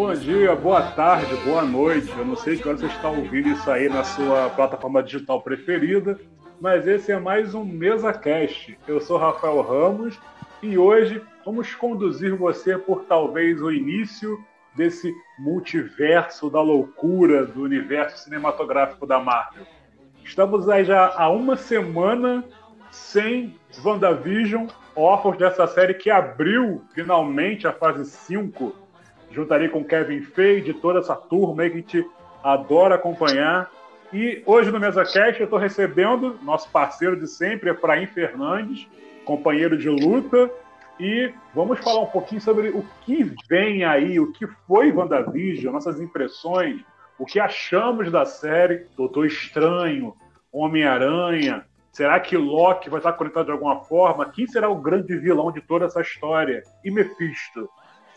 bom dia, boa tarde, boa noite. Eu não sei hora você está ouvindo isso aí na sua plataforma digital preferida, mas esse é mais um Mesa Cast. Eu sou Rafael Ramos e hoje vamos conduzir você por talvez o início desse multiverso da loucura do universo cinematográfico da Marvel. Estamos aí já há uma semana sem WandaVision, órfãos dessa série que abriu finalmente a fase 5. Juntarei com Kevin Feige, toda essa turma aí que a gente adora acompanhar. E hoje no MesaCast eu estou recebendo nosso parceiro de sempre, Efraim Fernandes, companheiro de luta. E vamos falar um pouquinho sobre o que vem aí, o que foi WandaVision, nossas impressões, o que achamos da série, Doutor Estranho, Homem-Aranha, Será que Loki vai estar conectado de alguma forma? Quem será o grande vilão de toda essa história? E Mephisto?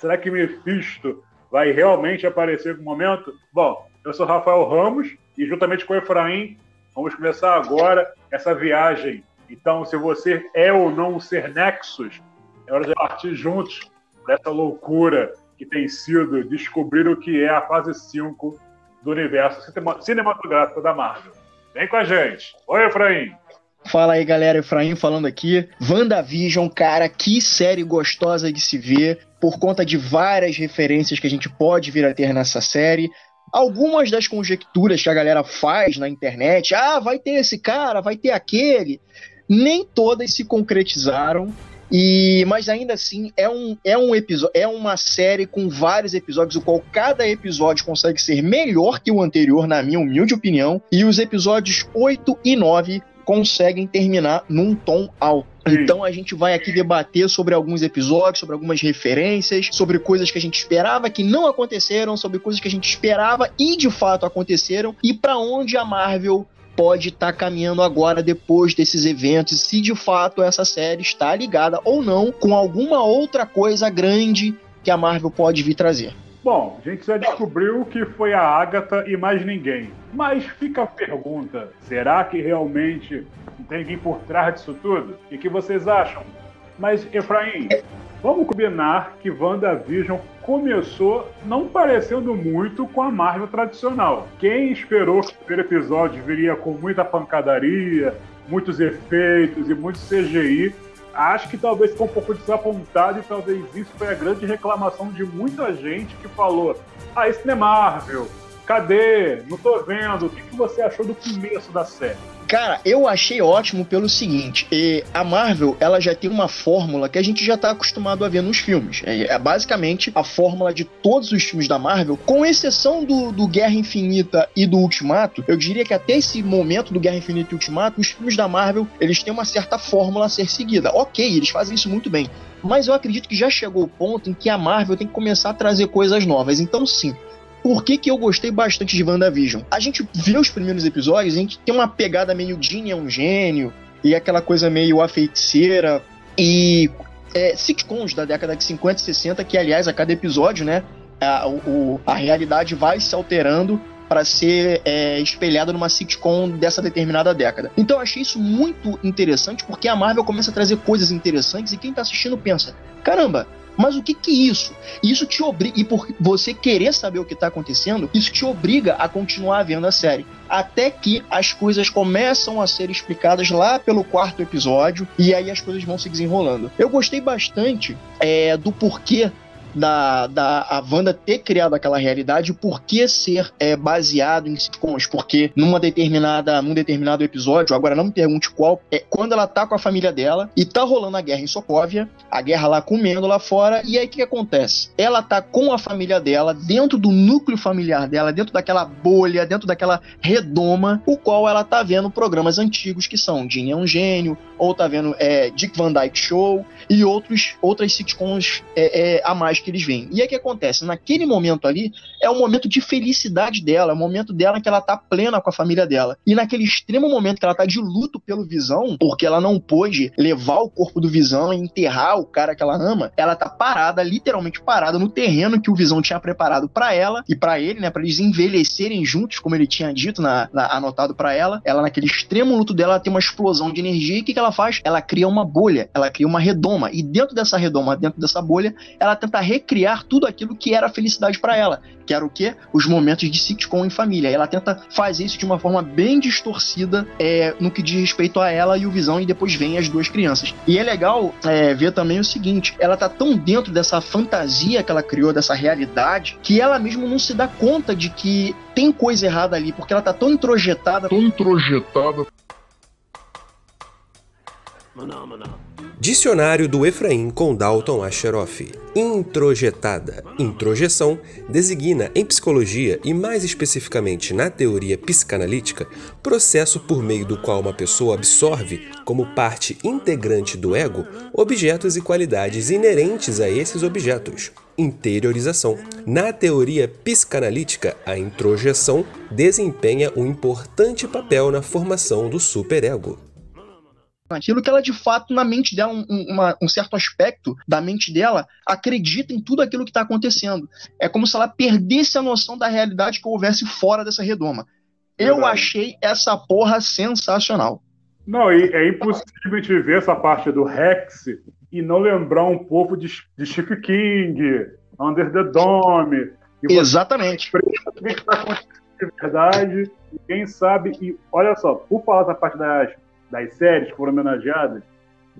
Será que Mephisto vai realmente aparecer algum momento? Bom, eu sou Rafael Ramos e juntamente com o Efraim vamos começar agora essa viagem. Então, se você é ou não ser Nexus, é hora de partir juntos dessa loucura que tem sido descobrir o que é a fase 5 do universo cinematográfico da Marvel. Vem com a gente. Oi, Efraim. Fala aí, galera. Efraim falando aqui. WandaVision, cara, que série gostosa de se ver, por conta de várias referências que a gente pode vir a ter nessa série. Algumas das conjecturas que a galera faz na internet, ah, vai ter esse cara, vai ter aquele, nem todas se concretizaram. E, mas ainda assim é um, é um episódio, é uma série com vários episódios, o qual cada episódio consegue ser melhor que o anterior, na minha humilde opinião. E os episódios 8 e 9 conseguem terminar num tom alto. Então a gente vai aqui debater sobre alguns episódios, sobre algumas referências, sobre coisas que a gente esperava que não aconteceram, sobre coisas que a gente esperava e de fato aconteceram e para onde a Marvel pode estar tá caminhando agora depois desses eventos, se de fato essa série está ligada ou não com alguma outra coisa grande que a Marvel pode vir trazer. Bom, a gente já descobriu que foi a Agatha e mais ninguém. Mas fica a pergunta: será que realmente tem alguém por trás disso tudo? O que vocês acham? Mas, Efraim, vamos combinar que WandaVision começou não parecendo muito com a Marvel tradicional. Quem esperou que o primeiro episódio viria com muita pancadaria, muitos efeitos e muito CGI, acho que talvez ficou um pouco desapontado e talvez isso foi a grande reclamação de muita gente que falou: ah, isso não é Marvel, cadê? Não tô vendo. O que, que você achou do começo da série? Cara, eu achei ótimo pelo seguinte: a Marvel ela já tem uma fórmula que a gente já está acostumado a ver nos filmes. É, é, basicamente a fórmula de todos os filmes da Marvel, com exceção do, do Guerra Infinita e do Ultimato. Eu diria que até esse momento do Guerra Infinita e Ultimato, os filmes da Marvel eles têm uma certa fórmula a ser seguida. Ok, eles fazem isso muito bem. Mas eu acredito que já chegou o ponto em que a Marvel tem que começar a trazer coisas novas. Então, sim, por que, que eu gostei bastante de WandaVision? A gente vê os primeiros episódios, a gente tem uma pegada meio Jean é um gênio, e aquela coisa meio a feiticeira, e é, sitcoms da década de 50 e 60, que aliás, a cada episódio, né, a, o, a realidade vai se alterando para ser é, espelhada numa sitcom dessa determinada década. Então eu achei isso muito interessante porque a Marvel começa a trazer coisas interessantes e quem tá assistindo pensa: caramba, mas o que que isso? Isso te obriga, e por você querer saber o que está acontecendo, isso te obriga a continuar vendo a série. Até que as coisas começam a ser explicadas lá pelo quarto episódio, e aí as coisas vão se desenrolando. Eu gostei bastante é, do porquê da, da a Wanda ter criado aquela realidade, o porquê ser é, baseado em sitcoms, porque numa determinada, num determinado episódio, agora não me pergunte qual, é quando ela tá com a família dela e tá rolando a guerra em Sokovia, a guerra lá comendo lá fora, e aí o que, que acontece? Ela tá com a família dela, dentro do núcleo familiar dela, dentro daquela bolha, dentro daquela redoma, o qual ela tá vendo programas antigos que são Jean é um gênio, ou tá vendo é, Dick Van Dyke Show e outros outras sitcoms é, é, a mais que eles veem. E o que acontece? Naquele momento ali, é um momento de felicidade dela, é um momento dela que ela tá plena com a família dela. E naquele extremo momento que ela tá de luto pelo Visão, porque ela não pôde levar o corpo do Visão e enterrar o cara que ela ama, ela tá parada, literalmente parada no terreno que o Visão tinha preparado para ela e para ele, né, para eles envelhecerem juntos, como ele tinha dito, na, na anotado para ela. Ela naquele extremo luto dela tem uma explosão de energia e o que, que ela faz? Ela cria uma bolha, ela cria uma redoma e dentro dessa redoma, dentro dessa bolha, ela tenta recriar tudo aquilo que era felicidade para ela, que era o quê? Os momentos de sitcom em família. Ela tenta fazer isso de uma forma bem distorcida é, no que diz respeito a ela e o Visão, e depois vem as duas crianças. E é legal é, ver também o seguinte: ela tá tão dentro dessa fantasia que ela criou, dessa realidade, que ela mesmo não se dá conta de que tem coisa errada ali, porque ela tá tão introjetada. Tão introjetada. Dicionário do Efraim com Dalton Asheroff. Introjetada. Introjeção designa em psicologia e mais especificamente na teoria psicanalítica, processo por meio do qual uma pessoa absorve como parte integrante do ego objetos e qualidades inerentes a esses objetos. Interiorização. Na teoria psicanalítica, a introjeção desempenha um importante papel na formação do superego aquilo que ela de fato, na mente dela, um, uma, um certo aspecto da mente dela, acredita em tudo aquilo que está acontecendo. É como se ela perdesse a noção da realidade que houvesse fora dessa redoma. Eu Verdade. achei essa porra sensacional. Não, e é impossível de ver essa parte do Rex e não lembrar um pouco de, de Stephen King, Under the Dome. Exatamente. O que está acontecendo de verdade, quem sabe, e olha só, por falar da parte das das séries que foram homenageadas,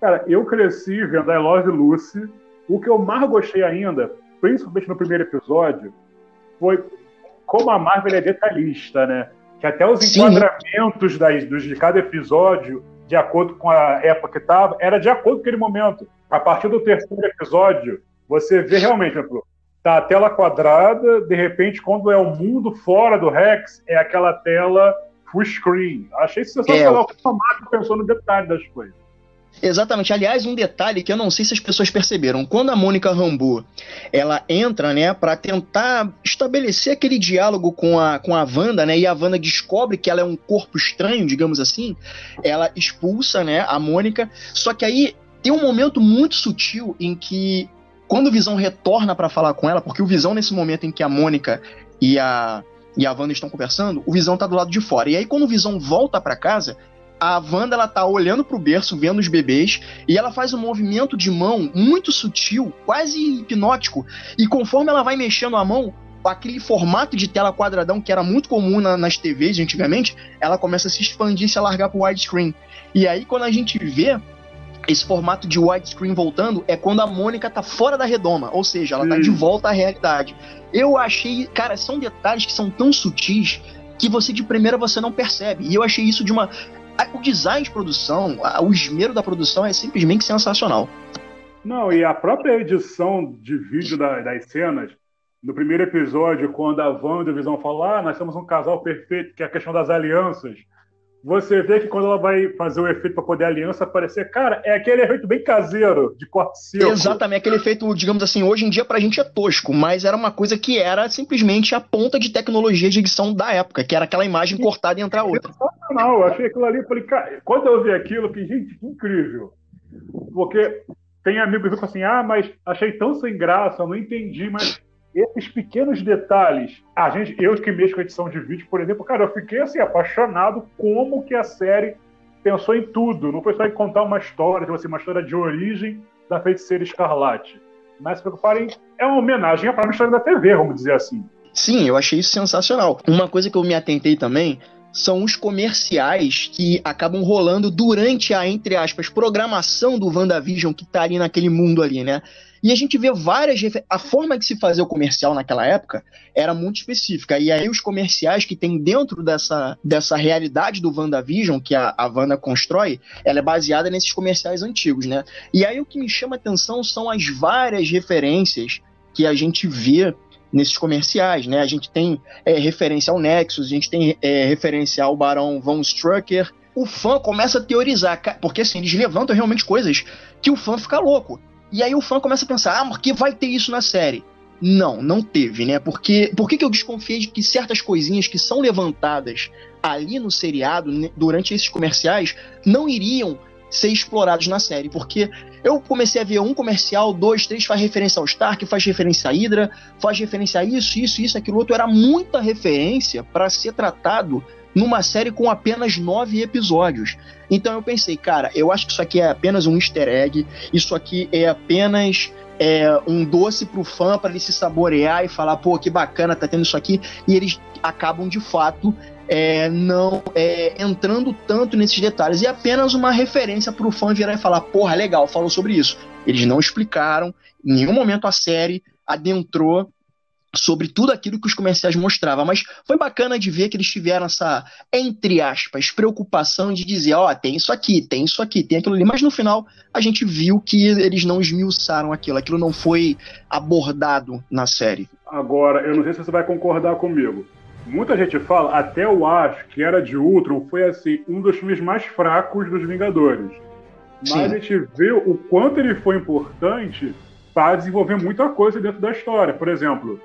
cara, eu cresci vendo I Love Lucy. O que eu mais gostei ainda, principalmente no primeiro episódio, foi como a Marvel é detalhista, né? Que até os Sim. enquadramentos das, dos, de cada episódio, de acordo com a época que estava, era de acordo com aquele momento. A partir do terceiro episódio, você vê realmente, exemplo, tá a tela quadrada, de repente, quando é o mundo fora do Rex, é aquela tela full screen. Achei sensacional é. como a Marvel pensou no detalhe das coisas. Exatamente. Aliás, um detalhe que eu não sei se as pessoas perceberam. Quando a Mônica Rambeau, ela entra, né, para tentar estabelecer aquele diálogo com a, com a Wanda, né, e a Wanda descobre que ela é um corpo estranho, digamos assim, ela expulsa, né, a Mônica. Só que aí tem um momento muito sutil em que quando o Visão retorna para falar com ela, porque o Visão nesse momento em que a Mônica e a e a Wanda estão conversando, o Visão tá do lado de fora. E aí, quando o Visão volta para casa, a Wanda ela tá olhando pro berço, vendo os bebês, e ela faz um movimento de mão muito sutil, quase hipnótico. E conforme ela vai mexendo a mão, aquele formato de tela quadradão que era muito comum na, nas TVs antigamente, ela começa a se expandir e se alargar pro widescreen. E aí, quando a gente vê esse formato de widescreen voltando, é quando a Mônica tá fora da redoma, ou seja, ela tá de volta à realidade. Eu achei, cara, são detalhes que são tão sutis que você de primeira você não percebe. E eu achei isso de uma o design de produção, o esmero da produção é simplesmente sensacional. Não, e a própria edição de vídeo da, das cenas, no primeiro episódio, quando a Wanda e o Visão falam, ah, nós temos um casal perfeito, que é a questão das alianças você vê que quando ela vai fazer o efeito para poder a aliança aparecer, cara, é aquele efeito bem caseiro, de corte seco. Exatamente, aquele efeito, digamos assim, hoje em dia pra gente é tosco, mas era uma coisa que era simplesmente a ponta de tecnologia de edição da época, que era aquela imagem cortada e entrar outra. Não, eu achei aquilo ali, eu falei, cara, quando eu vi aquilo, que gente, que incrível. Porque tem amigos que falam assim, ah, mas achei tão sem graça, não entendi, mas esses pequenos detalhes, a gente, eu que mexo com edição de vídeo, por exemplo, cara, eu fiquei assim apaixonado como que a série pensou em tudo. Não foi só em contar uma história, tipo assim, uma história de origem da feiticeira escarlate. Mas se preocuparem, é uma homenagem à própria história da TV, vamos dizer assim. Sim, eu achei isso sensacional. Uma coisa que eu me atentei também são os comerciais que acabam rolando durante a, entre aspas, programação do WandaVision que tá ali naquele mundo ali, né? E a gente vê várias. A forma de se fazer o comercial naquela época era muito específica. E aí, os comerciais que tem dentro dessa, dessa realidade do WandaVision, que a, a Wanda constrói, ela é baseada nesses comerciais antigos, né? E aí, o que me chama atenção são as várias referências que a gente vê nesses comerciais, né? A gente tem é, referência ao Nexus, a gente tem é, referência ao Barão Von Strucker. O fã começa a teorizar, porque assim, eles levantam realmente coisas que o fã fica louco. E aí o fã começa a pensar, ah, porque vai ter isso na série. Não, não teve, né? Porque por que eu desconfiei de que certas coisinhas que são levantadas ali no seriado, durante esses comerciais, não iriam ser explorados na série? Porque eu comecei a ver um comercial, dois, três, faz referência ao Stark, faz referência à Hydra, faz referência a isso, isso, isso, aquilo outro. Era muita referência para ser tratado numa série com apenas nove episódios. Então eu pensei, cara, eu acho que isso aqui é apenas um easter egg, isso aqui é apenas é, um doce pro fã para ele se saborear e falar, pô, que bacana, tá tendo isso aqui, e eles acabam de fato é, não é, entrando tanto nesses detalhes e apenas uma referência para o fã virar e falar, porra, legal, falou sobre isso. Eles não explicaram, em nenhum momento a série adentrou sobre tudo aquilo que os comerciais mostravam, mas foi bacana de ver que eles tiveram essa, entre aspas, preocupação de dizer, ó, oh, tem isso aqui, tem isso aqui, tem aquilo ali, mas no final a gente viu que eles não esmiuçaram aquilo, aquilo não foi abordado na série. Agora, eu não sei se você vai concordar comigo. Muita gente fala, até eu acho que Era de Ultron foi assim um dos filmes mais fracos dos Vingadores. Mas Sim. a gente vê o quanto ele foi importante para desenvolver muita coisa dentro da história. Por exemplo,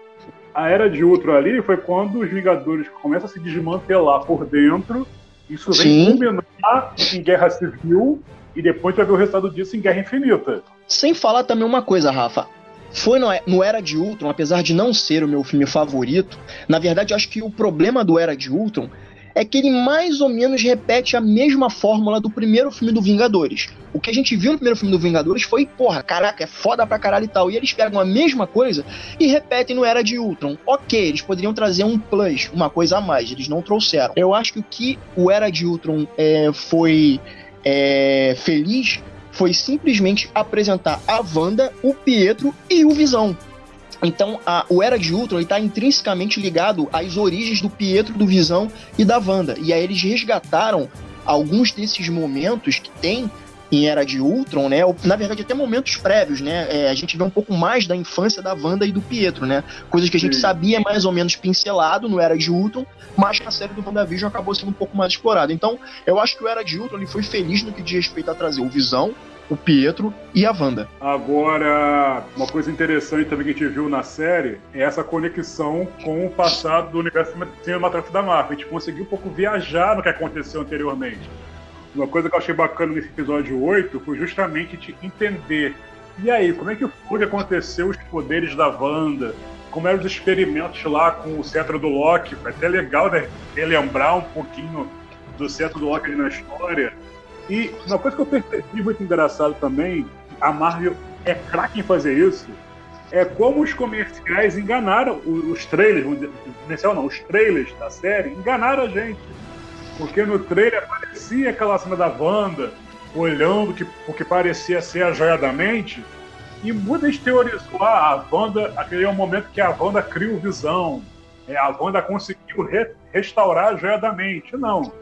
a Era de Ultron ali foi quando os Vingadores começam a se desmantelar por dentro. Isso vem Sim. culminar em Guerra Civil e depois vai ver o resultado disso em Guerra Infinita. Sem falar também uma coisa, Rafa. Foi no, no, Era de Ultron, apesar de não ser o meu filme favorito, na verdade eu acho que o problema do Era de Ultron é que ele mais ou menos repete a mesma fórmula do primeiro filme do Vingadores. O que a gente viu no primeiro filme do Vingadores foi, porra, caraca, é foda pra caralho e tal. E eles pegam a mesma coisa e repetem no Era de Ultron. Ok, eles poderiam trazer um plus, uma coisa a mais, eles não trouxeram. Eu acho que o que o Era de Ultron é, foi é, feliz foi simplesmente apresentar a Wanda, o Pietro e o Visão. Então, a, o Era de Ultron está intrinsecamente ligado às origens do Pietro, do Visão e da Wanda. E aí eles resgataram alguns desses momentos que tem em Era de Ultron, né? Na verdade, até momentos prévios, né? É, a gente vê um pouco mais da infância da Wanda e do Pietro, né? Coisas que a gente Sim. sabia mais ou menos pincelado no Era de Ultron, mas na série do WandaVision acabou sendo um pouco mais explorado. Então, eu acho que o Era de Ultron ele foi feliz no que diz respeito a trazer o Visão, o Pietro e a Wanda. Agora, uma coisa interessante também que a gente viu na série é essa conexão com o passado do universo cinematográfico da Marvel. A gente conseguiu um pouco viajar no que aconteceu anteriormente. Uma coisa que eu achei bacana nesse episódio 8 foi justamente te entender. E aí, como é que foi que aconteceu os poderes da Wanda? Como eram os experimentos lá com o cetro do Loki? Foi até legal né, relembrar um pouquinho do cetro do Loki ali na história. E uma coisa que eu percebi muito engraçado também, a Marvel é craque em fazer isso, é como os comerciais enganaram os trailers, comercial não, os trailers da série enganaram a gente. Porque no trailer aparecia aquela cena da Wanda olhando que, o que parecia ser a e muita gente teorizou, ah, a Wanda, aquele é o momento que a Wanda cria o visão, é, a Wanda conseguiu re, restaurar a joia da mente. Não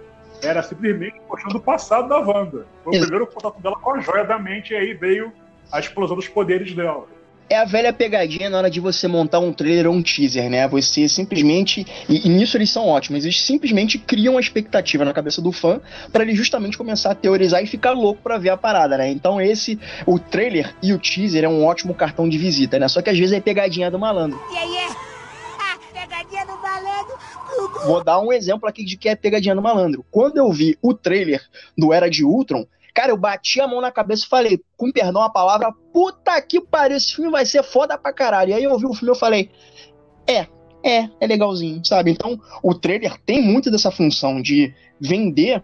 era simplesmente mostrando o passado da Wanda. Foi o primeiro contato dela com a joia da mente e aí veio a explosão dos poderes dela. É a velha pegadinha na hora de você montar um trailer ou um teaser, né? Você simplesmente. E, e nisso eles são ótimos, eles simplesmente criam a expectativa na cabeça do fã para ele justamente começar a teorizar e ficar louco para ver a parada, né? Então esse, o trailer e o teaser é um ótimo cartão de visita, né? Só que às vezes é pegadinha do malandro. Yeah, yeah. Vou dar um exemplo aqui de que é pegadinha do malandro. Quando eu vi o trailer do Era de Ultron, cara, eu bati a mão na cabeça e falei, com perdão a palavra, puta que pariu, esse filme vai ser foda pra caralho. E aí eu vi o filme e falei, é, é, é legalzinho, sabe? Então, o trailer tem muito dessa função de vender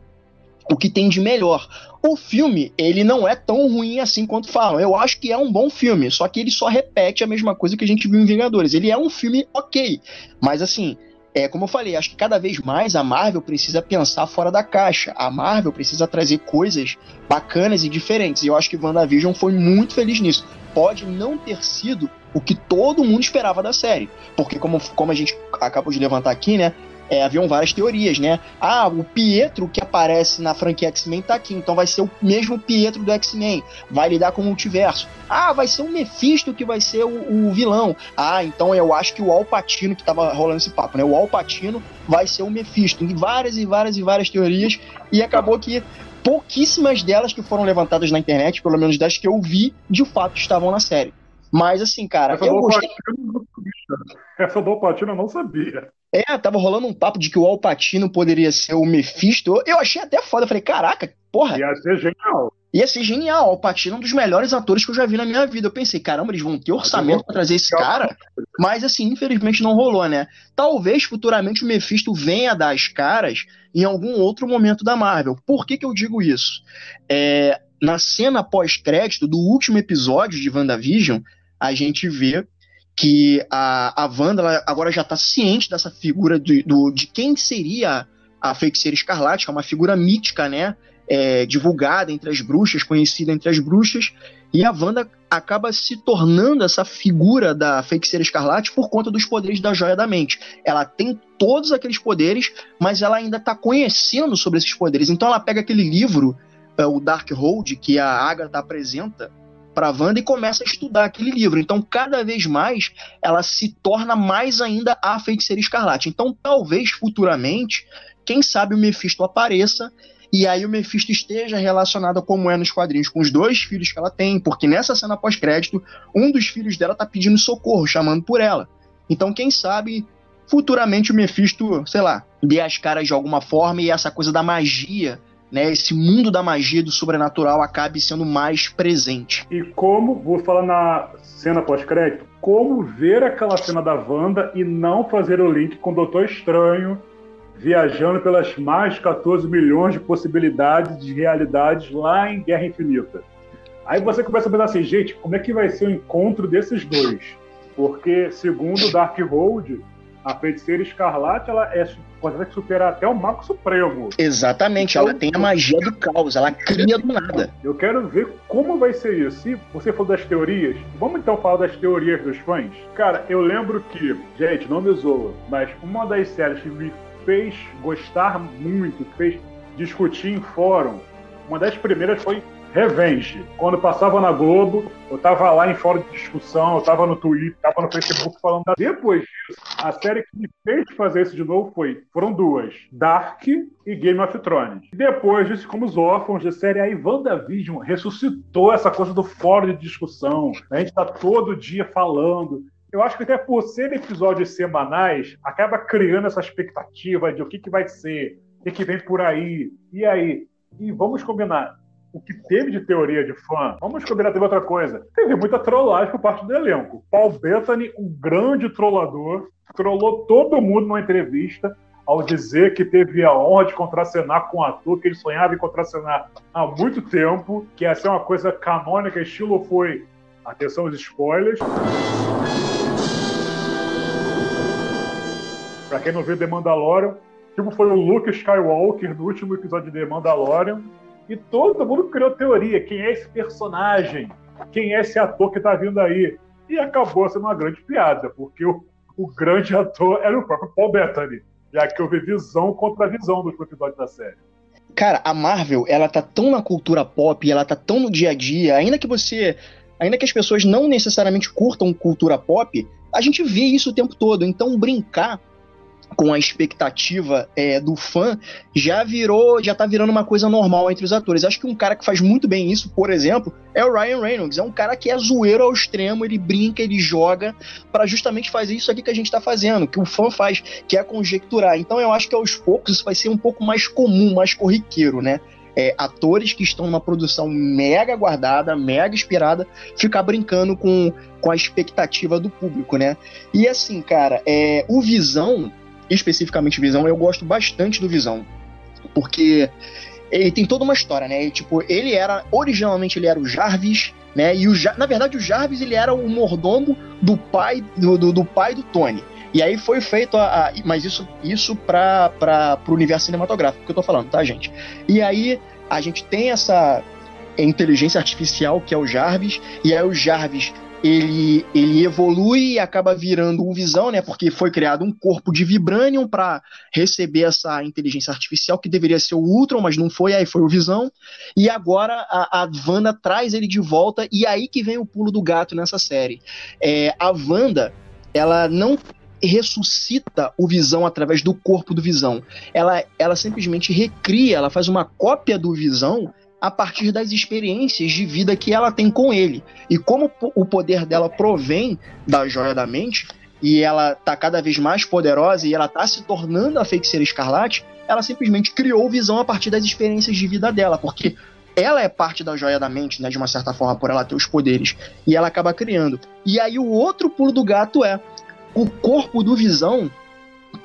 o que tem de melhor. O filme, ele não é tão ruim assim quanto falam. Eu acho que é um bom filme, só que ele só repete a mesma coisa que a gente viu em Vingadores. Ele é um filme ok, mas assim, é, como eu falei, acho que cada vez mais a Marvel precisa pensar fora da caixa. A Marvel precisa trazer coisas bacanas e diferentes. E eu acho que WandaVision foi muito feliz nisso. Pode não ter sido o que todo mundo esperava da série. Porque, como, como a gente acabou de levantar aqui, né? É, haviam várias teorias, né? Ah, o Pietro que aparece na franquia X-Men tá aqui, então vai ser o mesmo Pietro do X-Men, vai lidar com o multiverso. Ah, vai ser o Mephisto que vai ser o, o vilão. Ah, então eu acho que o Alpatino, que tava rolando esse papo, né? O Alpatino vai ser o Mephisto. E várias e várias e várias teorias, e acabou que pouquíssimas delas que foram levantadas na internet, pelo menos das que eu vi, de fato estavam na série. Mas assim, cara, essa eu gostei... Essa do Alpatino eu não sabia. É, tava rolando um papo de que o Alpatino poderia ser o Mephisto. Eu achei até foda. Eu falei, caraca, porra. Ia ser genial. Ia ser genial. O Alpatino é um dos melhores atores que eu já vi na minha vida. Eu pensei, caramba, eles vão ter orçamento para trazer esse cara. Mas assim, infelizmente não rolou, né? Talvez futuramente o Mephisto venha dar as caras em algum outro momento da Marvel. Por que, que eu digo isso? É, na cena pós-crédito do último episódio de WandaVision, a gente vê que a, a Wanda agora já está ciente dessa figura do, do, de quem seria a feiticeira escarlate, que é uma figura mítica, né? É, divulgada entre as bruxas, conhecida entre as bruxas, e a Wanda acaba se tornando essa figura da feiticeira escarlate por conta dos poderes da joia da mente. Ela tem todos aqueles poderes, mas ela ainda está conhecendo sobre esses poderes. Então ela pega aquele livro, é, o Darkhold, que a Agatha apresenta, para Wanda e começa a estudar aquele livro. Então, cada vez mais, ela se torna mais ainda a feiticeira escarlate. Então, talvez futuramente, quem sabe o Mephisto apareça e aí o Mephisto esteja relacionado como é nos quadrinhos com os dois filhos que ela tem, porque nessa cena pós-crédito, um dos filhos dela tá pedindo socorro, chamando por ela. Então, quem sabe futuramente o Mephisto, sei lá, dê as caras de alguma forma e essa coisa da magia né, esse mundo da magia do sobrenatural acabe sendo mais presente. E como, vou falar na cena pós-crédito, como ver aquela cena da Wanda e não fazer o link com o Doutor Estranho viajando pelas mais de 14 milhões de possibilidades de realidades lá em Guerra Infinita. Aí você começa a pensar assim, gente, como é que vai ser o encontro desses dois? Porque, segundo Darkhold, a feiticeira escarlate ela é, consegue superar até o Mago Supremo. Exatamente, então, ela tem a magia do caos, ela cria do nada. Eu quero ver como vai ser isso. Se você falou das teorias, vamos então falar das teorias dos fãs? Cara, eu lembro que, gente, não me zoa, mas uma das séries que me fez gostar muito, fez discutir em fórum, uma das primeiras foi Revenge. Quando passava na Globo, eu tava lá em fórum de discussão, eu tava no Twitter, tava no Facebook falando. Depois disso, a série que me fez fazer isso de novo foi, foram duas, Dark e Game of Thrones. Depois disso, como os órfãos da série, aí WandaVision ressuscitou essa coisa do fórum de discussão. A gente tá todo dia falando. Eu acho que até por ser episódios semanais, acaba criando essa expectativa de o que, que vai ser, o que, que vem por aí. E aí? E vamos combinar, o que teve de teoria de fã, vamos combinar teve outra coisa. Teve muita trollagem por parte do elenco. Paul Bettany, um grande trollador, trollou todo mundo numa entrevista ao dizer que teve a honra de contracenar com um ator que ele sonhava em contracenar há muito tempo, que ia ser uma coisa canônica, estilo foi. Atenção aos spoilers. Pra quem não viu The Mandalorian, tipo foi o Luke Skywalker no último episódio de The Mandalorian, e todo mundo criou teoria: quem é esse personagem? Quem é esse ator que está vindo aí? E acabou sendo uma grande piada, porque o, o grande ator era o próprio Paul Bettany, já que houve visão contra visão dos episódios da série. Cara, a Marvel, ela tá tão na cultura pop, ela tá tão no dia a dia, ainda que você. Ainda que as pessoas não necessariamente curtam cultura pop, a gente vê isso o tempo todo. Então, brincar com a expectativa é, do fã, já virou, já tá virando uma coisa normal entre os atores. Acho que um cara que faz muito bem isso, por exemplo, é o Ryan Reynolds. É um cara que é zoeiro ao extremo, ele brinca, ele joga para justamente fazer isso aqui que a gente tá fazendo, que o fã faz, que é conjecturar. Então eu acho que aos poucos isso vai ser um pouco mais comum, mais corriqueiro, né? É, atores que estão numa produção mega guardada, mega inspirada, ficar brincando com, com a expectativa do público, né? E assim, cara, é, o Visão, especificamente Visão, eu gosto bastante do Visão. Porque ele tem toda uma história, né? E, tipo, ele era. Originalmente ele era o Jarvis, né? E o, na verdade, o Jarvis ele era o mordomo do pai do, do, do pai do Tony. E aí foi feito a. a mas isso, isso para o universo cinematográfico que eu tô falando, tá, gente? E aí a gente tem essa inteligência artificial que é o Jarvis, e aí o Jarvis ele, ele evolui e acaba virando um Visão, né? Porque foi criado um corpo de Vibranium para receber essa inteligência artificial que deveria ser o Ultron, mas não foi, aí foi o Visão. E agora a, a Wanda traz ele de volta, e aí que vem o pulo do gato nessa série. É, a Wanda, ela não ressuscita o Visão através do corpo do Visão. Ela, ela simplesmente recria, ela faz uma cópia do Visão a partir das experiências de vida que ela tem com ele. E como o poder dela provém da joia da mente, e ela tá cada vez mais poderosa e ela tá se tornando a feiticeira escarlate, ela simplesmente criou visão a partir das experiências de vida dela, porque ela é parte da joia da mente, né, de uma certa forma, por ela ter os poderes, e ela acaba criando. E aí o outro pulo do gato é o corpo do Visão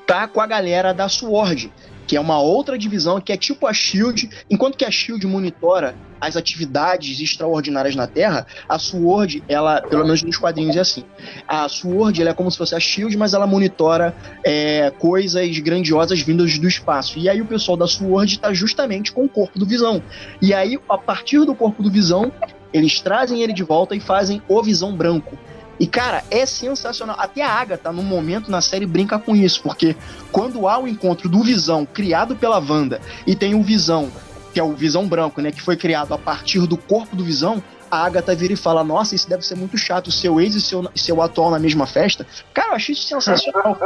tá com a galera da Sword. Que é uma outra divisão que é tipo a Shield, enquanto que a Shield monitora as atividades extraordinárias na Terra, a SWORD, ela, pelo menos nos quadrinhos é assim, a SWORD ela é como se fosse a SHIELD, mas ela monitora é, coisas grandiosas vindas do espaço. E aí o pessoal da SWORD está justamente com o corpo do Visão. E aí, a partir do corpo do Visão, eles trazem ele de volta e fazem o Visão Branco. E, cara, é sensacional. Até a Agatha, no momento na série, brinca com isso, porque quando há o encontro do Visão, criado pela Wanda, e tem o Visão que é o Visão Branco, né? Que foi criado a partir do corpo do Visão. A Agatha vira e fala: Nossa, isso deve ser muito chato, seu ex e seu, seu atual na mesma festa. Cara, eu achei isso sensacional.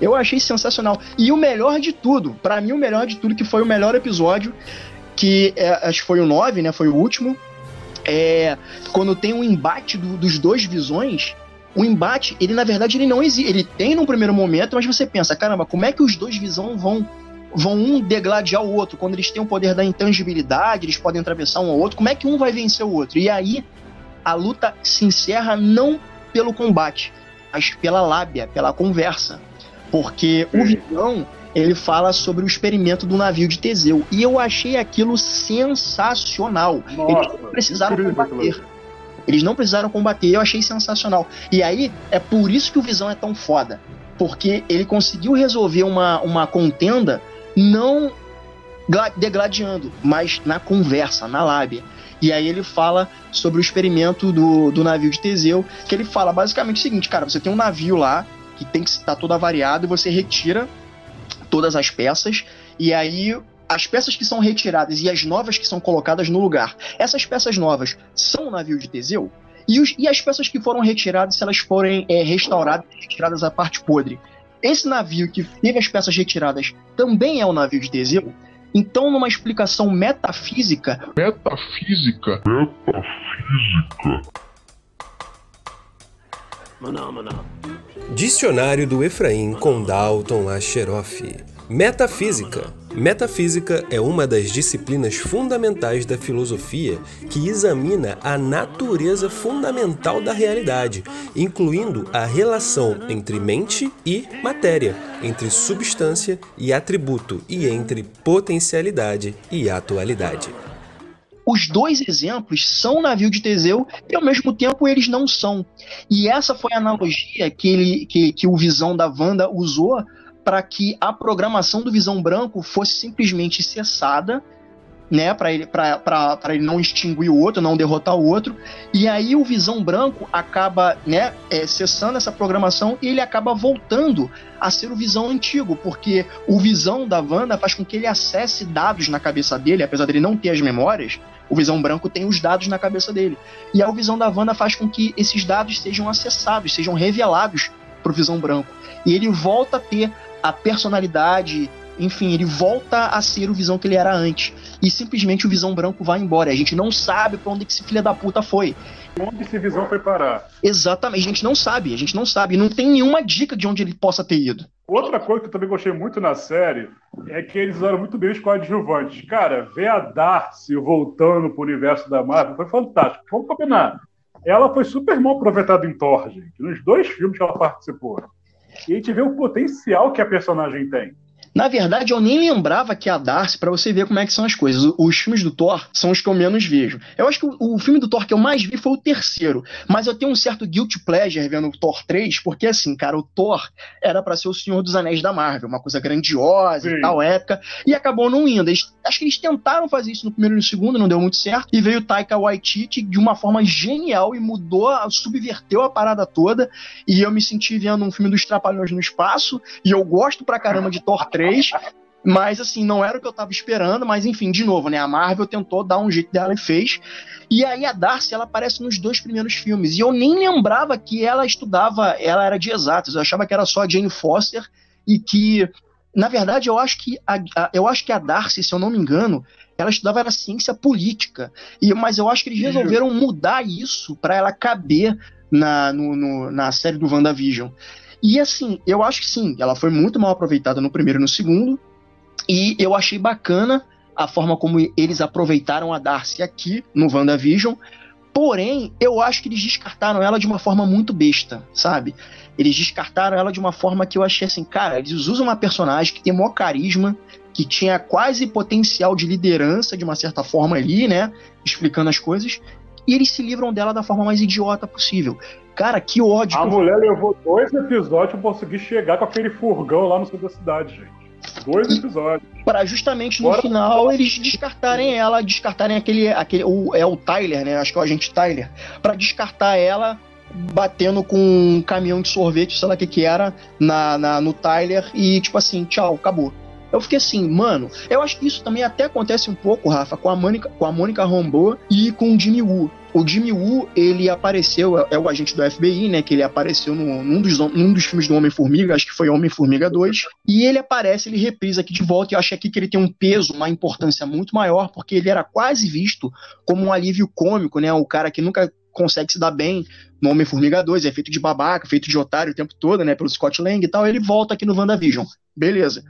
eu achei sensacional. E o melhor de tudo, para mim, o melhor de tudo, que foi o melhor episódio, que é, acho que foi o 9, né? Foi o último. É, quando tem um embate do, dos dois visões, o embate, ele na verdade ele não existe. Ele tem num primeiro momento, mas você pensa, caramba, como é que os dois visão vão vão um degladiar o outro. Quando eles têm o poder da intangibilidade, eles podem atravessar um ao outro. Como é que um vai vencer o outro? E aí a luta se encerra não pelo combate, mas pela lábia, pela conversa. Porque o vilão, ele fala sobre o experimento do navio de Teseu. E eu achei aquilo sensacional. Nossa, eles não precisaram combater. Eles não precisaram combater, eu achei sensacional. E aí, é por isso que o Visão é tão foda. Porque ele conseguiu resolver uma, uma contenda não degladiando, mas na conversa, na lábia. E aí ele fala sobre o experimento do, do navio de Teseu, que ele fala basicamente o seguinte, cara, você tem um navio lá que tem que estar todo avariado e você retira todas as peças e aí as peças que são retiradas e as novas que são colocadas no lugar. Essas peças novas são o navio de Teseu? E, os, e as peças que foram retiradas, se elas forem é, restauradas, retiradas a parte podre, esse navio que teve as peças retiradas também é o navio de Teseu? Então, numa explicação metafísica. Metafísica? Metafísica. Dicionário do Efraim com Dalton Acheroff. Metafísica. Metafísica é uma das disciplinas fundamentais da filosofia que examina a natureza fundamental da realidade, incluindo a relação entre mente e matéria, entre substância e atributo e entre potencialidade e atualidade. Os dois exemplos são navio de Teseu e ao mesmo tempo eles não são. E essa foi a analogia que, ele, que, que o Visão da Wanda usou para que a programação do Visão Branco fosse simplesmente cessada, né, para ele, ele não extinguir o outro, não derrotar o outro, e aí o Visão Branco acaba, né, é, cessando essa programação e ele acaba voltando a ser o Visão antigo, porque o Visão da Wanda faz com que ele acesse dados na cabeça dele, apesar dele não ter as memórias, o Visão Branco tem os dados na cabeça dele. E a Visão da Wanda faz com que esses dados sejam acessados, sejam revelados para o Visão Branco. E ele volta a ter a personalidade, enfim, ele volta a ser o Visão que ele era antes. E simplesmente o Visão Branco vai embora. A gente não sabe pra onde que esse filho da puta foi. Onde esse Visão foi parar? Exatamente, a gente não sabe, a gente não sabe. Não tem nenhuma dica de onde ele possa ter ido. Outra coisa que eu também gostei muito na série é que eles usaram muito bem os coadjuvantes. Cara, ver a Darcy voltando pro universo da Marvel foi fantástico. Vamos combinar. Ela foi super mal aproveitada em Thor, gente. Nos dois filmes que ela participou. E a gente vê o potencial que a personagem tem. Na verdade, eu nem lembrava que a Darcy, para você ver como é que são as coisas. Os filmes do Thor são os que eu menos vejo. Eu acho que o, o, filme do Thor que eu mais vi foi o terceiro. Mas eu tenho um certo guilty pleasure vendo o Thor 3, porque assim, cara, o Thor era para ser o Senhor dos Anéis da Marvel, uma coisa grandiosa Sim. e tal, época, e acabou não indo. Eles, acho que eles tentaram fazer isso no primeiro e no segundo, não deu muito certo, e veio o Taika Waititi de uma forma genial e mudou, subverteu a parada toda, e eu me senti vendo um filme dos Trapalhões no espaço, e eu gosto pra caramba de Thor 3, fez. Mas, assim, não era o que eu tava esperando, mas enfim, de novo, né? A Marvel tentou dar um jeito dela e fez. E aí a Darcy, ela aparece nos dois primeiros filmes. E eu nem lembrava que ela estudava, ela era de exatas. Eu achava que era só a Jane Foster e que, na verdade, eu acho que a, a eu acho que a Darcy, se eu não me engano, ela estudava era ciência política. E, mas eu acho que eles resolveram mudar isso para ela caber na, no, no, na série do WandaVision. E assim, eu acho que sim, ela foi muito mal aproveitada no primeiro e no segundo. E eu achei bacana a forma como eles aproveitaram a Darcy aqui no WandaVision. Porém, eu acho que eles descartaram ela de uma forma muito besta, sabe? Eles descartaram ela de uma forma que eu achei assim, cara, eles usam uma personagem que tem maior carisma, que tinha quase potencial de liderança de uma certa forma ali, né? Explicando as coisas. E eles se livram dela da forma mais idiota possível. Cara, que ódio. A mulher levou dois episódios pra conseguir chegar com aquele furgão lá no centro da cidade, gente. Dois episódios. Para justamente no Bora. final eles descartarem ela, descartarem aquele. aquele o, é o Tyler, né? Acho que é o agente Tyler. Pra descartar ela batendo com um caminhão de sorvete, sei lá o que que era, na, na- no Tyler e tipo assim, tchau, acabou. Eu fiquei assim, mano, eu acho que isso também até acontece um pouco, Rafa, com a Mônica, com a Mônica Rambeau e com o Jimmy Woo. O Jimmy Woo, ele apareceu, é- é o agente do FBI, né? Que ele apareceu no, num, dos, num dos filmes do Homem-Formiga, acho que foi Homem-Formiga 2. E ele aparece, ele reprisa aqui de volta, e eu acho aqui que ele tem um peso, uma importância muito maior, porque ele era quase visto como um alívio cômico, né? O cara que nunca consegue se dar bem no Homem-Formiga 2, é feito de babaca, feito de otário o tempo todo, né? Pelo Scott Lang e tal, ele volta aqui no WandaVision. Beleza.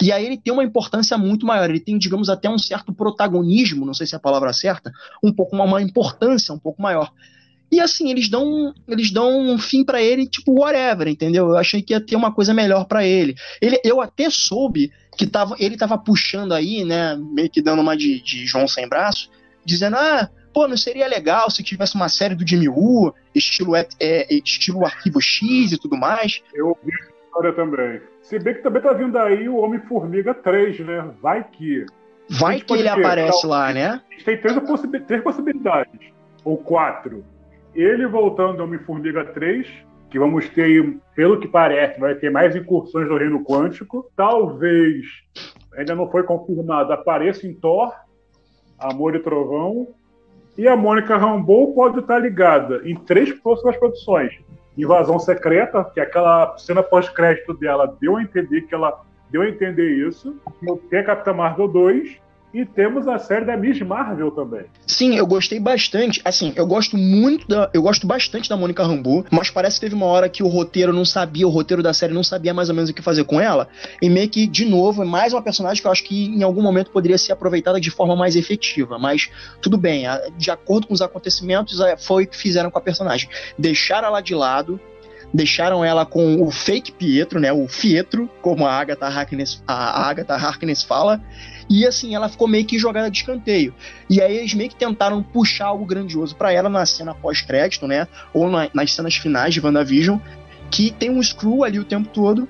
E aí ele tem uma importância muito maior, ele tem, digamos, até um certo protagonismo, não sei se é a palavra certa, um pouco uma, uma importância um pouco maior. E assim, eles dão, eles dão um fim pra ele, tipo, whatever, entendeu? Eu achei que ia ter uma coisa melhor pra ele. ele. Eu até soube que tava, ele tava puxando aí, né, meio que dando uma de, de João sem braço, dizendo, ah, pô, não seria legal se tivesse uma série do Jimmy Woo, estilo, é, é, estilo Arquivo X e tudo mais. Eu ouvi essa história também. Se bem que também tá vindo aí o Homem-Formiga 3, né? Vai que. Vai que ele ser, aparece tal. lá, né? A gente tem três, três possibilidades. Ou quatro. Ele voltando ao Homem-Formiga 3, que vamos ter, aí, pelo que parece, vai ter mais incursões do reino quântico. Talvez, ainda não foi confirmado, apareça em Thor, Amor e Trovão. E a Mônica Rambeau pode estar ligada em três próximas produções. Invasão Secreta, que aquela cena pós-crédito dela deu a entender que ela deu a entender isso. Tem a Capitã Marvel 2 e temos a série da Miss Marvel também. Sim, eu gostei bastante. Assim, eu gosto muito da. Eu gosto bastante da Mônica Rambeau, mas parece que teve uma hora que o roteiro não sabia, o roteiro da série não sabia mais ou menos o que fazer com ela. E meio que, de novo, é mais uma personagem que eu acho que em algum momento poderia ser aproveitada de forma mais efetiva. Mas tudo bem, de acordo com os acontecimentos, foi o que fizeram com a personagem. Deixaram ela de lado. Deixaram ela com o fake Pietro, né? O Fietro, como a Agatha Harkness, a Agatha Harkness fala. E assim, ela ficou meio que jogada de escanteio. E aí eles meio que tentaram puxar algo grandioso pra ela na cena pós-crédito, né? Ou na- nas cenas finais de WandaVision, que tem um Screw ali o tempo todo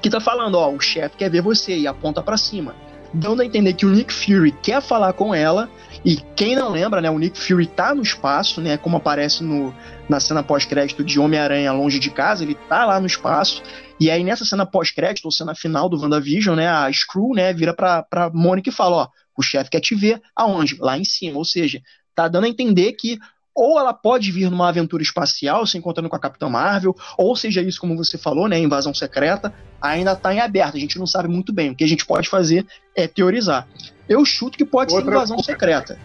que tá falando, ó, o chefe quer ver você e aponta pra cima. Dando a entender que o Nick Fury quer falar com ela, e quem não lembra, né, o Nick Fury tá no espaço, né, como aparece no, na cena pós-crédito de Homem-Aranha Longe de Casa, ele tá lá no espaço, e aí nessa cena pós-crédito, ou cena final do WandaVision, né, a Screw, né, vira pra, pra Mônica e fala, ó, o chefe quer te ver aonde? Lá em cima, ou seja, tá dando a entender que ou ela pode vir numa aventura espacial, se encontrando com a Capitã Marvel, ou seja isso, como você falou, né, invasão secreta, ainda tá em aberto, a gente não sabe muito bem, o que a gente pode fazer é teorizar. Eu chuto que pode ser Outra invasão coisa. secreta.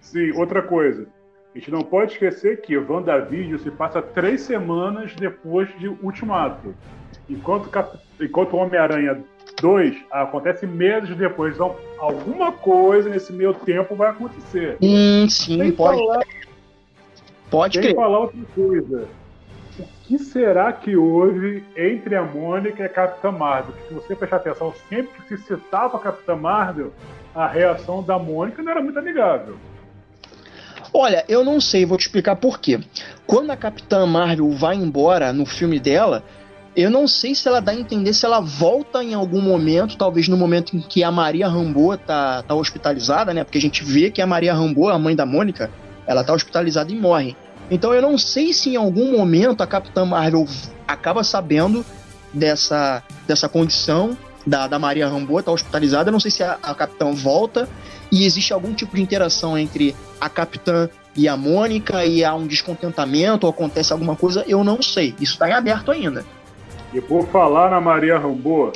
Sim, outra coisa. A gente não pode esquecer que WandaVision se passa três semanas depois de Ultimato. Enquanto, Cap- enquanto Homem-Aranha 2 acontece meses depois. Então, alguma coisa nesse meio tempo vai acontecer. Hum, sim, Sem pode, falar, pode sem crer. falar outra coisa. O que será que houve entre a Mônica e a Capitã Marvel? Que se você prestar atenção, sempre que se citava a Capitã Marvel, a reação da Mônica não era muito amigável. Olha, eu não sei, vou te explicar por quê. Quando a Capitã Marvel vai embora no filme dela, eu não sei se ela dá a entender se ela volta em algum momento, talvez no momento em que a Maria Rambeau tá, tá hospitalizada, né? Porque a gente vê que a Maria Rambeau, a mãe da Mônica, ela tá hospitalizada e morre. Então eu não sei se em algum momento a Capitã Marvel acaba sabendo dessa, dessa condição da, da Maria Rambeau estar hospitalizada. Eu não sei se a, a Capitã volta e existe algum tipo de interação entre a Capitã e a Mônica e há um descontentamento ou acontece alguma coisa, eu não sei. Isso está em aberto ainda. E por falar na Maria Rambo,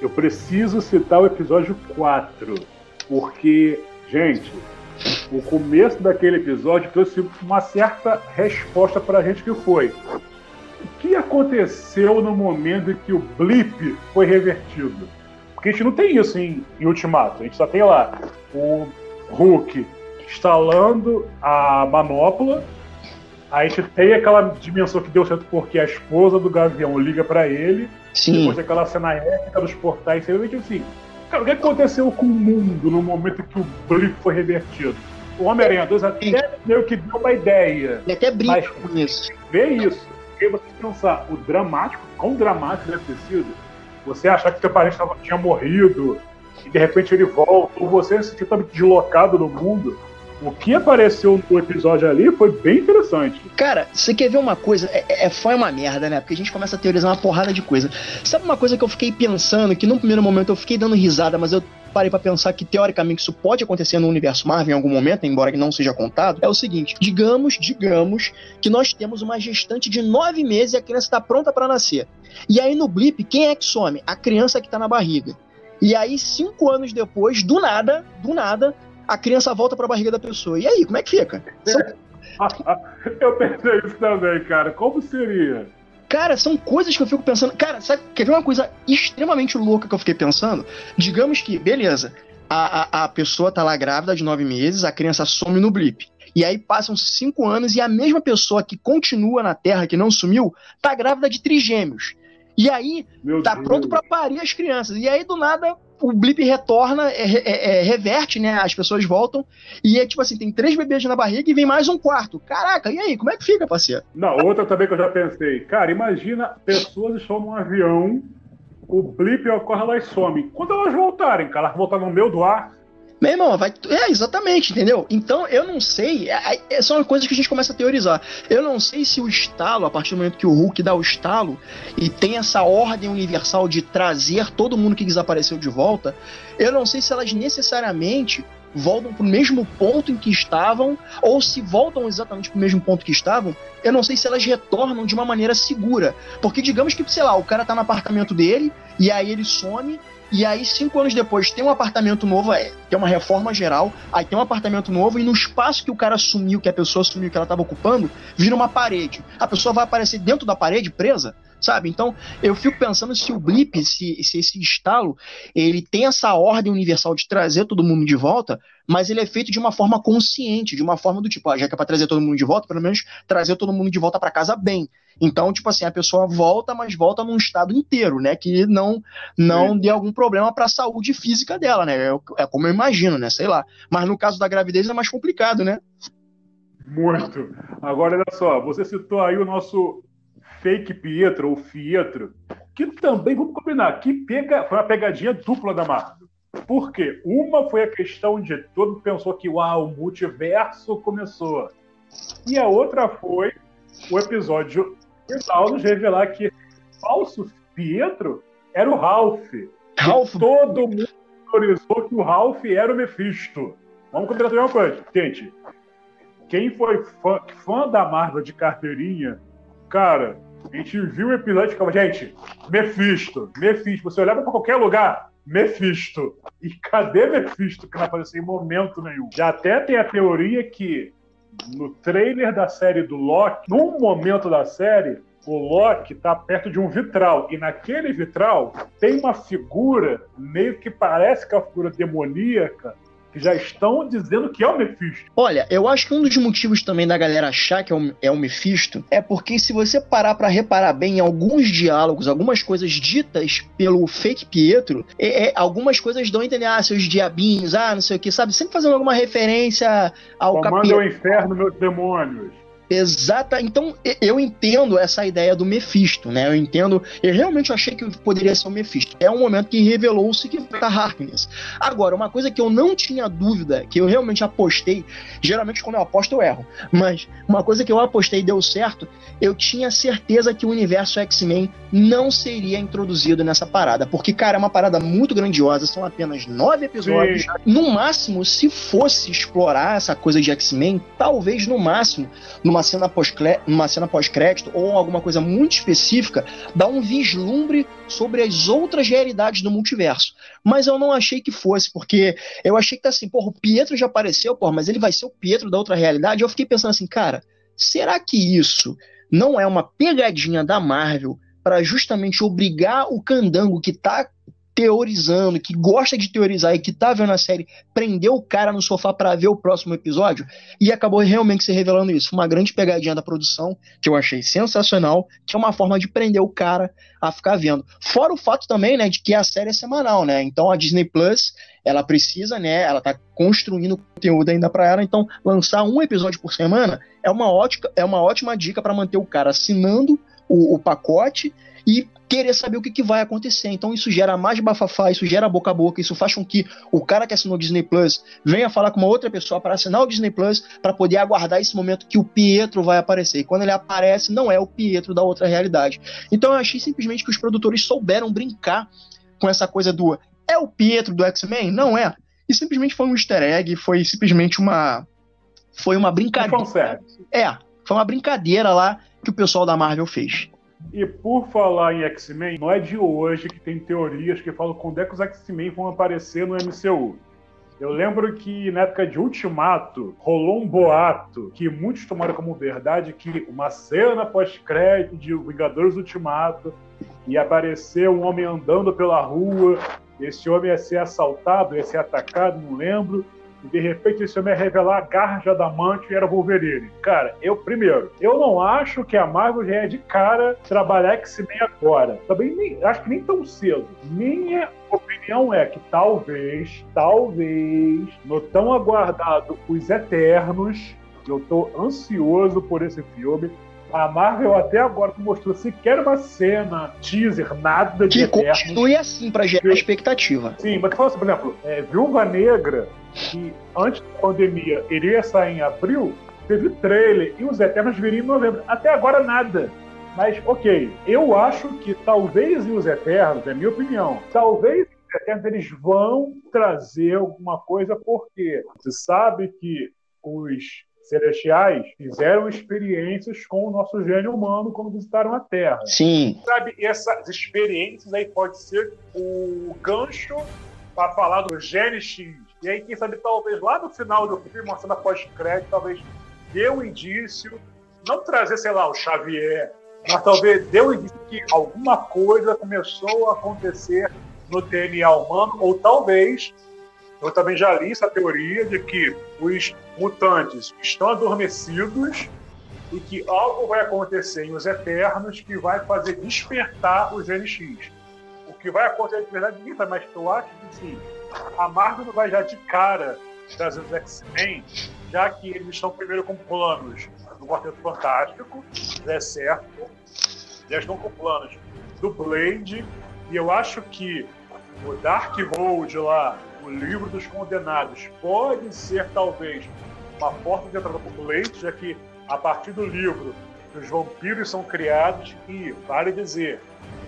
eu preciso citar o episódio 4. Porque, gente, o começo daquele episódio trouxe uma certa resposta pra gente que foi. O que aconteceu no momento em que o blip foi revertido? Porque a gente não tem isso em, em Ultimato. A gente só tem lá o Hulk instalando a manopla a gente tem aquela dimensão que deu certo porque a esposa do Gavião liga pra ele. Sim, Depois daquela cena épica dos portais. Simplesmente assim. Cara, o que aconteceu com o mundo no momento que o blip foi revertido? O Homem-Aranha 2 até meio que deu uma ideia. Ele até brinca com isso. Vê isso. E você pensar, o dramático, quão dramático deve ter sido, você achar que seu parente tava, tinha morrido, e de repente ele volta, ou você se sentir totalmente deslocado no mundo. O que apareceu no episódio ali foi bem interessante. Cara, você quer ver uma coisa? É, é, foi uma merda, né? Porque a gente começa a teorizar uma porrada de coisa. Sabe uma coisa que eu fiquei pensando, que no primeiro momento eu fiquei dando risada, mas eu parei para pensar que teoricamente isso pode acontecer no universo Marvel em algum momento, embora que não seja contado, é o seguinte: digamos, digamos que nós temos uma gestante de nove meses e a criança está pronta para nascer. E aí no blip, quem é que some? A criança que tá na barriga. E aí, cinco anos depois, do nada, do nada, a criança volta para a barriga da pessoa. E aí, como é que fica? São... eu pensei isso também, cara. Como seria? Cara, são coisas que eu fico pensando. Cara, sabe, quer ver uma coisa extremamente louca que eu fiquei pensando? Digamos que, beleza, a, a, a pessoa tá lá grávida de nove meses, a criança some no blip. E aí passam cinco anos e a mesma pessoa que continua na Terra, que não sumiu, tá grávida de trigêmeos. E aí, Meu tá Deus. pronto para parir as crianças. E aí, do nada, o blip retorna, é, é, é, reverte, né? As pessoas voltam. E é tipo assim: tem três bebês na barriga e vem mais um quarto. Caraca, e aí? Como é que fica, parceiro? Não, outra também que eu já pensei. Cara, imagina pessoas estão num avião, o blip ocorre, elas somem. Quando elas voltarem, cara, elas voltar no meio do ar, meu irmão, vai. É, exatamente, entendeu? Então, eu não sei. É, é, são coisas que a gente começa a teorizar. Eu não sei se o estalo, a partir do momento que o Hulk dá o estalo e tem essa ordem universal de trazer todo mundo que desapareceu de volta, eu não sei se elas necessariamente voltam para o mesmo ponto em que estavam, ou se voltam exatamente para o mesmo ponto que estavam, eu não sei se elas retornam de uma maneira segura. Porque digamos que, sei lá, o cara tá no apartamento dele, e aí ele some, e aí, cinco anos depois, tem um apartamento novo, é, tem uma reforma geral, aí tem um apartamento novo, e no espaço que o cara sumiu, que a pessoa sumiu, que ela estava ocupando, vira uma parede. A pessoa vai aparecer dentro da parede, presa, sabe? Então, eu fico pensando se o blip, se, se esse estalo, ele tem essa ordem universal de trazer todo mundo de volta, mas ele é feito de uma forma consciente, de uma forma do tipo, ah, já que é pra trazer todo mundo de volta, pelo menos trazer todo mundo de volta para casa bem. Então, tipo assim, a pessoa volta, mas volta num estado inteiro, né? Que não não dê algum problema para a saúde física dela, né? É, é, como eu imagino, né? Sei lá. Mas no caso da gravidez é mais complicado, né? Muito. Agora, olha só, você citou aí o nosso fake Pietro, ou Fietro, que também, vamos combinar, que pega, foi uma pegadinha dupla da Marvel. Por quê? Uma foi a questão de todo mundo pensou que uau, o multiverso começou. E a outra foi o episódio final nos revelar que falso Pietro era o Ralph. Ralph. Todo mundo autorizou que o Ralph era o Mephisto. Vamos combinar uma coisa, gente. Quem foi fã, fã da Marvel de carteirinha, cara, a gente viu o episódio e ficava, gente, Mephisto, Mephisto. Você olhava para qualquer lugar, Mephisto. E cadê Mephisto que não apareceu em momento nenhum? Já até tem a teoria que no trailer da série do Loki, num momento da série, o Loki está perto de um vitral. E naquele vitral tem uma figura, meio que parece que é uma figura demoníaca, que já estão dizendo que é o Mephisto. Olha, eu acho que um dos motivos também da galera achar que é o, é o Mephisto é porque se você parar para reparar bem em alguns diálogos, algumas coisas ditas pelo fake Pietro, é, é, algumas coisas dão a entender, ah, seus diabinhos, ah, não sei o que, sabe? Sempre fazendo alguma referência ao capítulo. Comanda o inferno, meus demônios. Exata. Então, eu entendo essa ideia do Mephisto, né? Eu entendo. Eu realmente achei que poderia ser o Mephisto. É um momento que revelou-se que foi a Harkness. Agora, uma coisa que eu não tinha dúvida, que eu realmente apostei, geralmente quando eu aposto eu erro, mas uma coisa que eu apostei e deu certo, eu tinha certeza que o universo X-Men não seria introduzido nessa parada. Porque, cara, é uma parada muito grandiosa, são apenas nove episódios. Sim. No máximo, se fosse explorar essa coisa de X-Men, talvez no máximo, numa cena pós pós-crédito ou alguma coisa muito específica, dá um vislumbre sobre as outras realidades do multiverso. Mas eu não achei que fosse, porque eu achei que tá assim, porra, o Pietro já apareceu, porra, mas ele vai ser o Pietro da outra realidade. Eu fiquei pensando assim, cara, será que isso não é uma pegadinha da Marvel para justamente obrigar o candango que tá teorizando, que gosta de teorizar e que tá vendo a série, prendeu o cara no sofá para ver o próximo episódio e acabou realmente se revelando isso. Uma grande pegadinha da produção que eu achei sensacional, que é uma forma de prender o cara a ficar vendo. Fora o fato também, né, de que a série é semanal, né? Então a Disney Plus, ela precisa, né, ela tá construindo conteúdo ainda para ela, então lançar um episódio por semana é uma ótima, é uma ótima dica para manter o cara assinando o, o pacote e querer saber o que, que, vai acontecer. Então isso gera mais bafafá, isso gera boca a boca, isso faz com que o cara que assinou o Disney Plus venha falar com uma outra pessoa para assinar o Disney Plus para poder aguardar esse momento que o Pietro vai aparecer. E quando ele aparece, não é o Pietro da outra realidade. Então eu achei simplesmente que os produtores souberam brincar com essa coisa do é o Pietro do X-Men? Não é. E simplesmente foi um easter egg, foi simplesmente uma foi uma brincadeira. É, foi uma brincadeira lá que o pessoal da Marvel fez. E por falar em X-Men, não é de hoje que tem teorias que falam quando é que os X-Men vão aparecer no MCU. Eu lembro que na época de Ultimato rolou um boato que muitos tomaram como verdade que uma cena pós-crédito de Vingadores Ultimato ia aparecer um homem andando pela rua, esse homem ia ser assaltado, ia ser atacado, não lembro, e de repente esse homem ia revelar a garra de adamante e era Wolverine. Cara, eu, primeiro, eu não acho que a Marvel já é de cara trabalhar X-Men agora. Também nem, acho que nem tão cedo. Minha opinião é que talvez, talvez, no tão aguardado Os Eternos, eu tô ansioso por esse filme, a Marvel até agora não mostrou sequer uma cena, teaser, nada de Que Eternos. continue assim pra gerar expectativa. Sim, mas fala assim, por exemplo, é, Viúva Negra, que antes da pandemia iria sair em abril, teve trailer e os Eternos viriam em novembro. Até agora nada. Mas, ok, eu acho que talvez em Os Eternos, é minha opinião, talvez os Eternos eles vão trazer alguma coisa, porque você sabe que os celestiais fizeram experiências com o nosso gênio humano quando visitaram a Terra. Sim. Sabe, essas experiências aí pode ser o gancho para falar do gênio X. E aí, quem sabe, talvez lá no final do filme, uma cena pós-crédito, talvez dê um indício, não trazer, sei lá, o Xavier, mas talvez dê um indício que alguma coisa começou a acontecer no DNA humano, ou talvez eu também já li essa teoria de que os mutantes estão adormecidos e que algo vai acontecer em Os Eternos que vai fazer despertar o Gene X. O que vai acontecer de verdade ninguém mas eu acho que sim. A Marvel não vai já de cara trazer os X-Men, já que eles estão primeiro com planos do Quarteto Fantástico, é certo. Já estão com planos do Blade, e eu acho que o Dark Road lá o livro dos condenados pode ser talvez uma porta de entrada para o leite, já que a partir do livro os vampiros são criados e vale dizer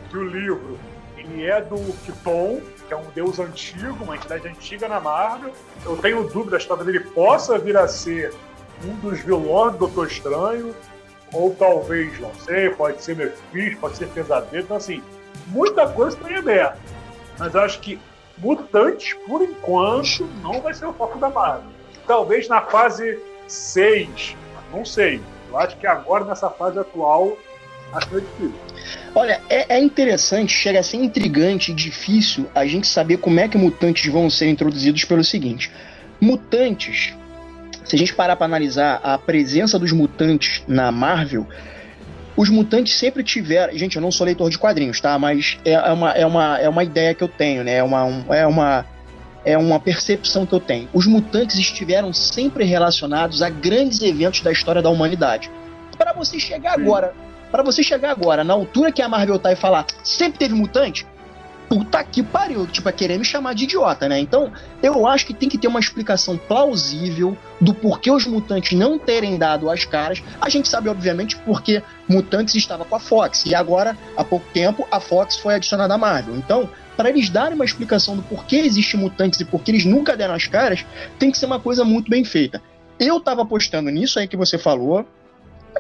que o livro ele é do Kiton, que é um deus antigo, uma entidade antiga na Marvel. Eu tenho dúvidas talvez ele possa vir a ser um dos vilões do Doutor Estranho, ou talvez, não sei, pode ser Mephisto, pode ser Pesadelo. Então, assim, muita coisa está em aberto. Mas eu acho que Mutantes, por enquanto, não vai ser o foco da Marvel. Talvez na fase 6, não sei. Eu acho que agora, nessa fase atual, acho que é difícil. Olha, é, é, interessante, chega a ser intrigante e difícil a gente saber como é que mutantes vão ser introduzidos pelo seguinte. Mutantes, se a gente parar para analisar a presença dos mutantes na Marvel, os mutantes sempre tiveram. Gente, eu não sou leitor de quadrinhos, tá? Mas é, é uma, é, uma, é uma ideia que eu tenho, né? É uma, um, é uma, é uma percepção que eu tenho. Os mutantes estiveram sempre relacionados a grandes eventos da história da humanidade. Para você chegar agora, para você chegar agora na altura que a Marvel tá e falar, sempre teve mutante, puta que pariu, tipo, é querer me chamar de idiota, né? Então, eu acho que tem que ter uma explicação plausível do porquê os mutantes não terem dado as caras. A gente sabe, obviamente, porque Mutantes estava com a Fox, e agora, há pouco tempo, a Fox foi adicionada à Marvel. Então, para eles darem uma explicação do porquê existe Mutantes e porquê eles nunca deram as caras, tem que ser uma coisa muito bem feita. Eu tava apostando nisso aí que você falou,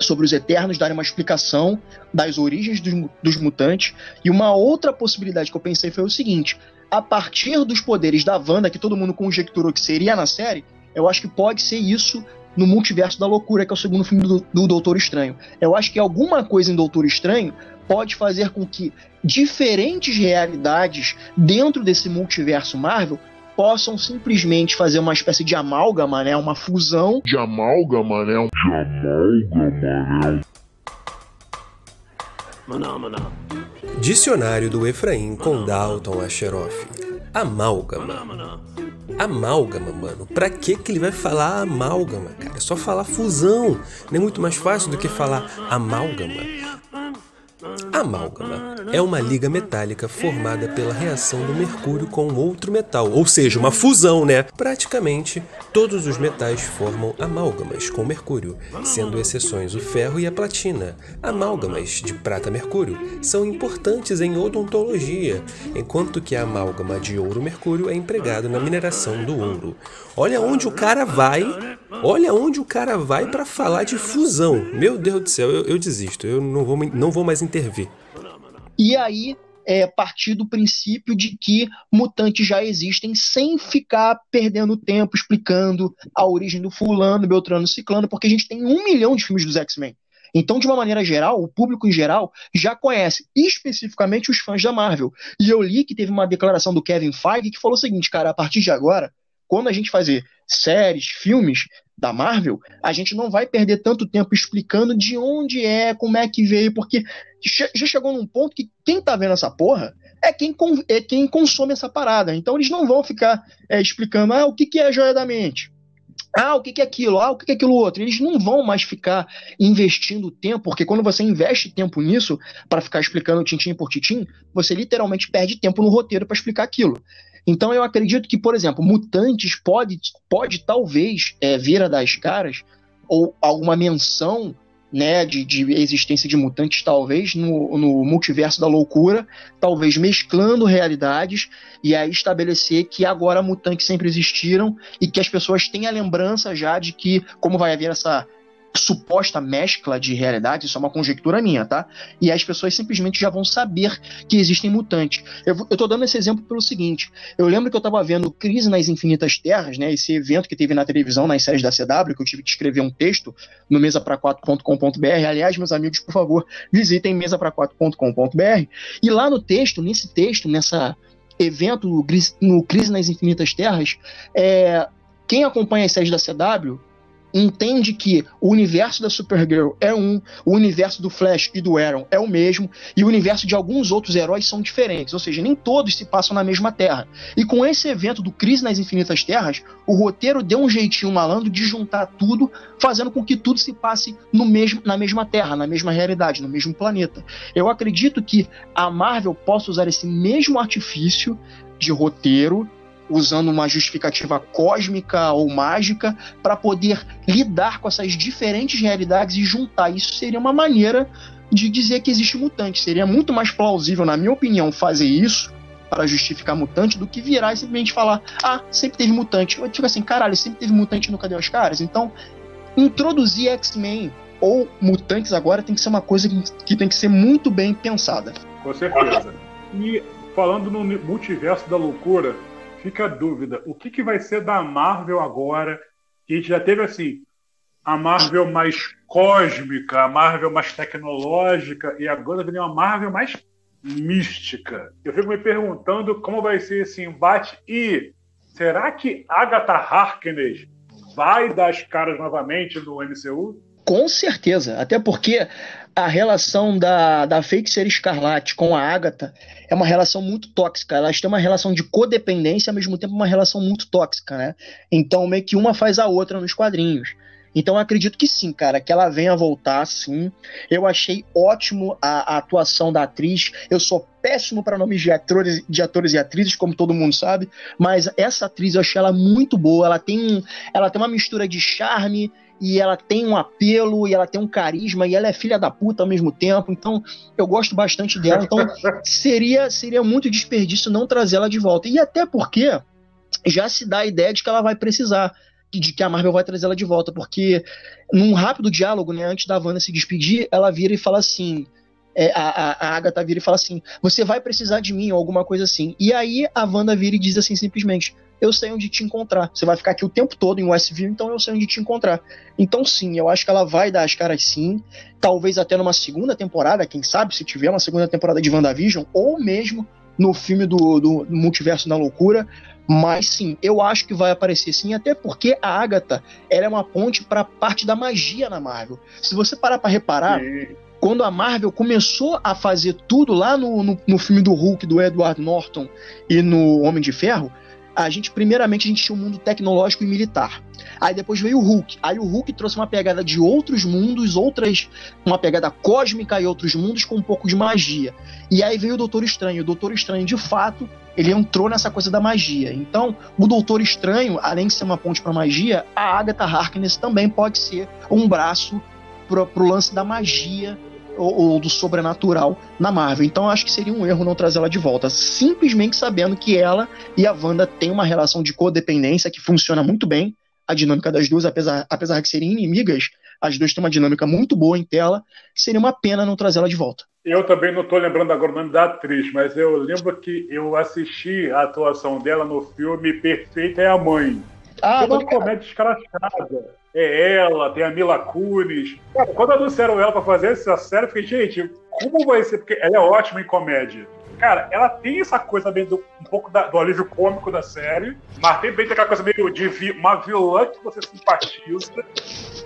sobre os Eternos darem uma explicação das origens dos, dos, mutantes. E uma outra possibilidade que eu pensei foi o seguinte: a partir dos poderes da Wanda, que todo mundo conjecturou que seria na série, eu acho que pode ser isso no Multiverso da Loucura, que é o segundo filme do, do Doutor Estranho. Eu acho que alguma coisa em Doutor Estranho pode fazer com que diferentes realidades dentro desse multiverso Marvel possam simplesmente fazer uma espécie de amálgama, né? Uma fusão. De amálgama, né? De amálgama, né? Maná, maná. Dicionário do Efraim com Dalton Asheroff. Amálgama. Amálgama, mano. Pra que que ele vai falar amálgama, cara? É só falar fusão. Não é muito mais fácil do que falar amálgama. Amálgama é uma liga metálica formada pela reação do mercúrio com outro metal, ou seja, uma fusão, né? Praticamente todos os metais formam amálgamas com mercúrio, sendo exceções o ferro e a platina. Amálgamas de prata-mercúrio são importantes em odontologia, enquanto que a amálgama de ouro-mercúrio é empregado na mineração do ouro. Olha onde o cara vai, olha onde o cara vai para falar de fusão. Meu Deus do céu, eu, eu desisto, eu não vou, não vou mais intervir. E aí é, partir do princípio de que mutantes já existem sem ficar perdendo tempo explicando a origem do fulano, Beltrano, Ciclano, porque a gente tem um milhão de filmes dos X-Men. Então, de uma maneira geral, o público em geral já conhece, especificamente os fãs da Marvel. E eu li que teve uma declaração do Kevin Feige que falou o seguinte, cara, a partir de agora, quando a gente fazer séries, filmes da Marvel, a gente não vai perder tanto tempo explicando de onde é, como é que veio, porque já chegou num ponto que quem tá vendo essa porra é quem, é quem consome essa parada. Então eles não vão ficar é, explicando ah, o que, que é a joia da mente. Ah, o que, que é aquilo? Ah, o que, que é aquilo outro? Eles não vão mais ficar investindo tempo, porque quando você investe tempo nisso, para ficar explicando tintim por tintim, você literalmente perde tempo no roteiro para explicar aquilo. Então eu acredito que, por exemplo, Mutantes pode, pode talvez é, vir a das caras, ou alguma menção né, de, de, existência de mutantes, talvez, no, no, multiverso da loucura, talvez mesclando realidades, e aí estabelecer que agora mutantes sempre existiram e que as pessoas têm a lembrança já de que, como vai haver essa suposta mescla de realidade, isso é uma conjectura minha, tá? E as pessoas simplesmente já vão saber que existem mutantes. Eu, eu tô dando esse exemplo pelo seguinte: eu lembro que eu tava vendo Crise nas Infinitas Terras, né? Esse evento que teve na televisão, nas séries da CW, que eu tive que escrever um texto no mesapraquatro.com.br. Aliás, meus amigos, por favor, visitem mesapraquatro.com.br. E lá no texto, nesse texto, nessa evento no Crise nas Infinitas Terras, é, quem acompanha as séries da CW entende que o universo da Supergirl é um, o universo do Flash e do Arrow é o mesmo, e o universo de alguns outros heróis são diferentes, ou seja, nem todos se passam na mesma Terra. E com esse evento do Crise nas Infinitas Terras, o roteiro deu um jeitinho malandro de juntar tudo, fazendo com que tudo se passe no mesmo, na mesma Terra, na mesma realidade, no mesmo planeta. Eu acredito que a Marvel possa usar esse mesmo artifício de roteiro usando uma justificativa cósmica ou mágica para poder lidar com essas diferentes realidades e juntar. Isso seria uma maneira de dizer que existe mutante. Seria muito mais plausível, na minha opinião, fazer isso para justificar mutante do que virar e simplesmente falar: ah, sempre teve mutante. Eu digo assim, caralho, sempre teve mutante no Cadê os Caras? Então, introduzir X-Men ou mutantes agora tem que ser uma coisa que tem que ser muito bem pensada. Com certeza. E falando no multiverso da loucura, fica a dúvida: o que, que vai ser da Marvel agora? Que a gente já teve assim, a Marvel mais cósmica, a Marvel mais tecnológica, e agora vem uma Marvel mais mística. Eu fico me perguntando como vai ser esse embate e será que Agatha Harkness vai dar as caras novamente no MCU? Com certeza, até porque a relação da, da Feiticeira Escarlate com a Agatha é uma relação muito tóxica. Elas têm uma relação de codependência, ao mesmo tempo uma relação muito tóxica, né? Então, meio que uma faz a outra nos quadrinhos. Então, acredito que sim, cara, que ela venha voltar, sim. Eu achei ótimo a, a atuação da atriz. Eu sou péssimo para nomes de atores, de atores e atrizes, como todo mundo sabe, mas essa atriz eu achei ela muito boa. Ela tem, ela tem uma mistura de charme e ela tem um apelo, e ela tem um carisma, e ela é filha da puta ao mesmo tempo, então eu gosto bastante dela, então seria, seria muito desperdício não trazê-la de volta. E até porque já se dá a ideia de que ela vai precisar, de que a Marvel vai trazer ela de volta, porque num rápido diálogo, né, antes da Wanda se despedir, ela vira e fala assim. É, a, a Agatha vira e fala assim: Você vai precisar de mim, ou alguma coisa assim. E aí a Wanda vira e diz assim simplesmente: eu sei onde te encontrar. Você vai ficar aqui o tempo todo em Westview, então eu sei onde te encontrar. Então, sim, eu acho que ela vai dar as caras sim. Talvez até numa segunda temporada, quem sabe, se tiver uma segunda temporada de WandaVision, ou mesmo no filme do, do Multiverso da Loucura. Mas sim, eu acho que vai aparecer sim, até porque a Agatha ela é uma ponte para parte da magia na Marvel. Se você parar para reparar, sim. quando a Marvel começou a fazer tudo lá no, no, no filme do Hulk, do Edward Norton e no Homem de Ferro, a gente, primeiramente, a gente tinha um mundo tecnológico e militar. Aí depois veio o Hulk. Aí o Hulk trouxe uma pegada de outros mundos, outras. uma pegada cósmica e outros mundos com um pouco de magia. E aí veio o Doutor Estranho. O Doutor Estranho, de fato, ele entrou nessa coisa da magia. Então, o Doutor Estranho, além de ser uma ponte para magia, a Agatha Harkness também pode ser um braço pro, pro lance da magia ou, ou, do sobrenatural na Marvel. Então acho que seria um erro não trazê-la de volta, simplesmente sabendo que ela e a Wanda têm uma relação de codependência que funciona muito bem. A dinâmica das duas, apesar, apesar de serem inimigas, as duas têm uma dinâmica muito boa em tela. Seria uma pena não trazê-la de volta. Eu também não estou lembrando agora o nome da atriz, mas eu lembro que eu assisti a atuação dela no filme Perfeita é a Mãe. Ah, é uma comédia escrachada. É ela, tem a Mila Kunis. Cara, quando anunciaram ela para fazer essa série, eu fiquei, gente, como vai ser? Porque ela é ótima em comédia. Cara, ela tem essa coisa meio do, um pouco da, do alívio cômico da série, mas tem bem aquela coisa meio de vi, uma vilã que você simpatiza.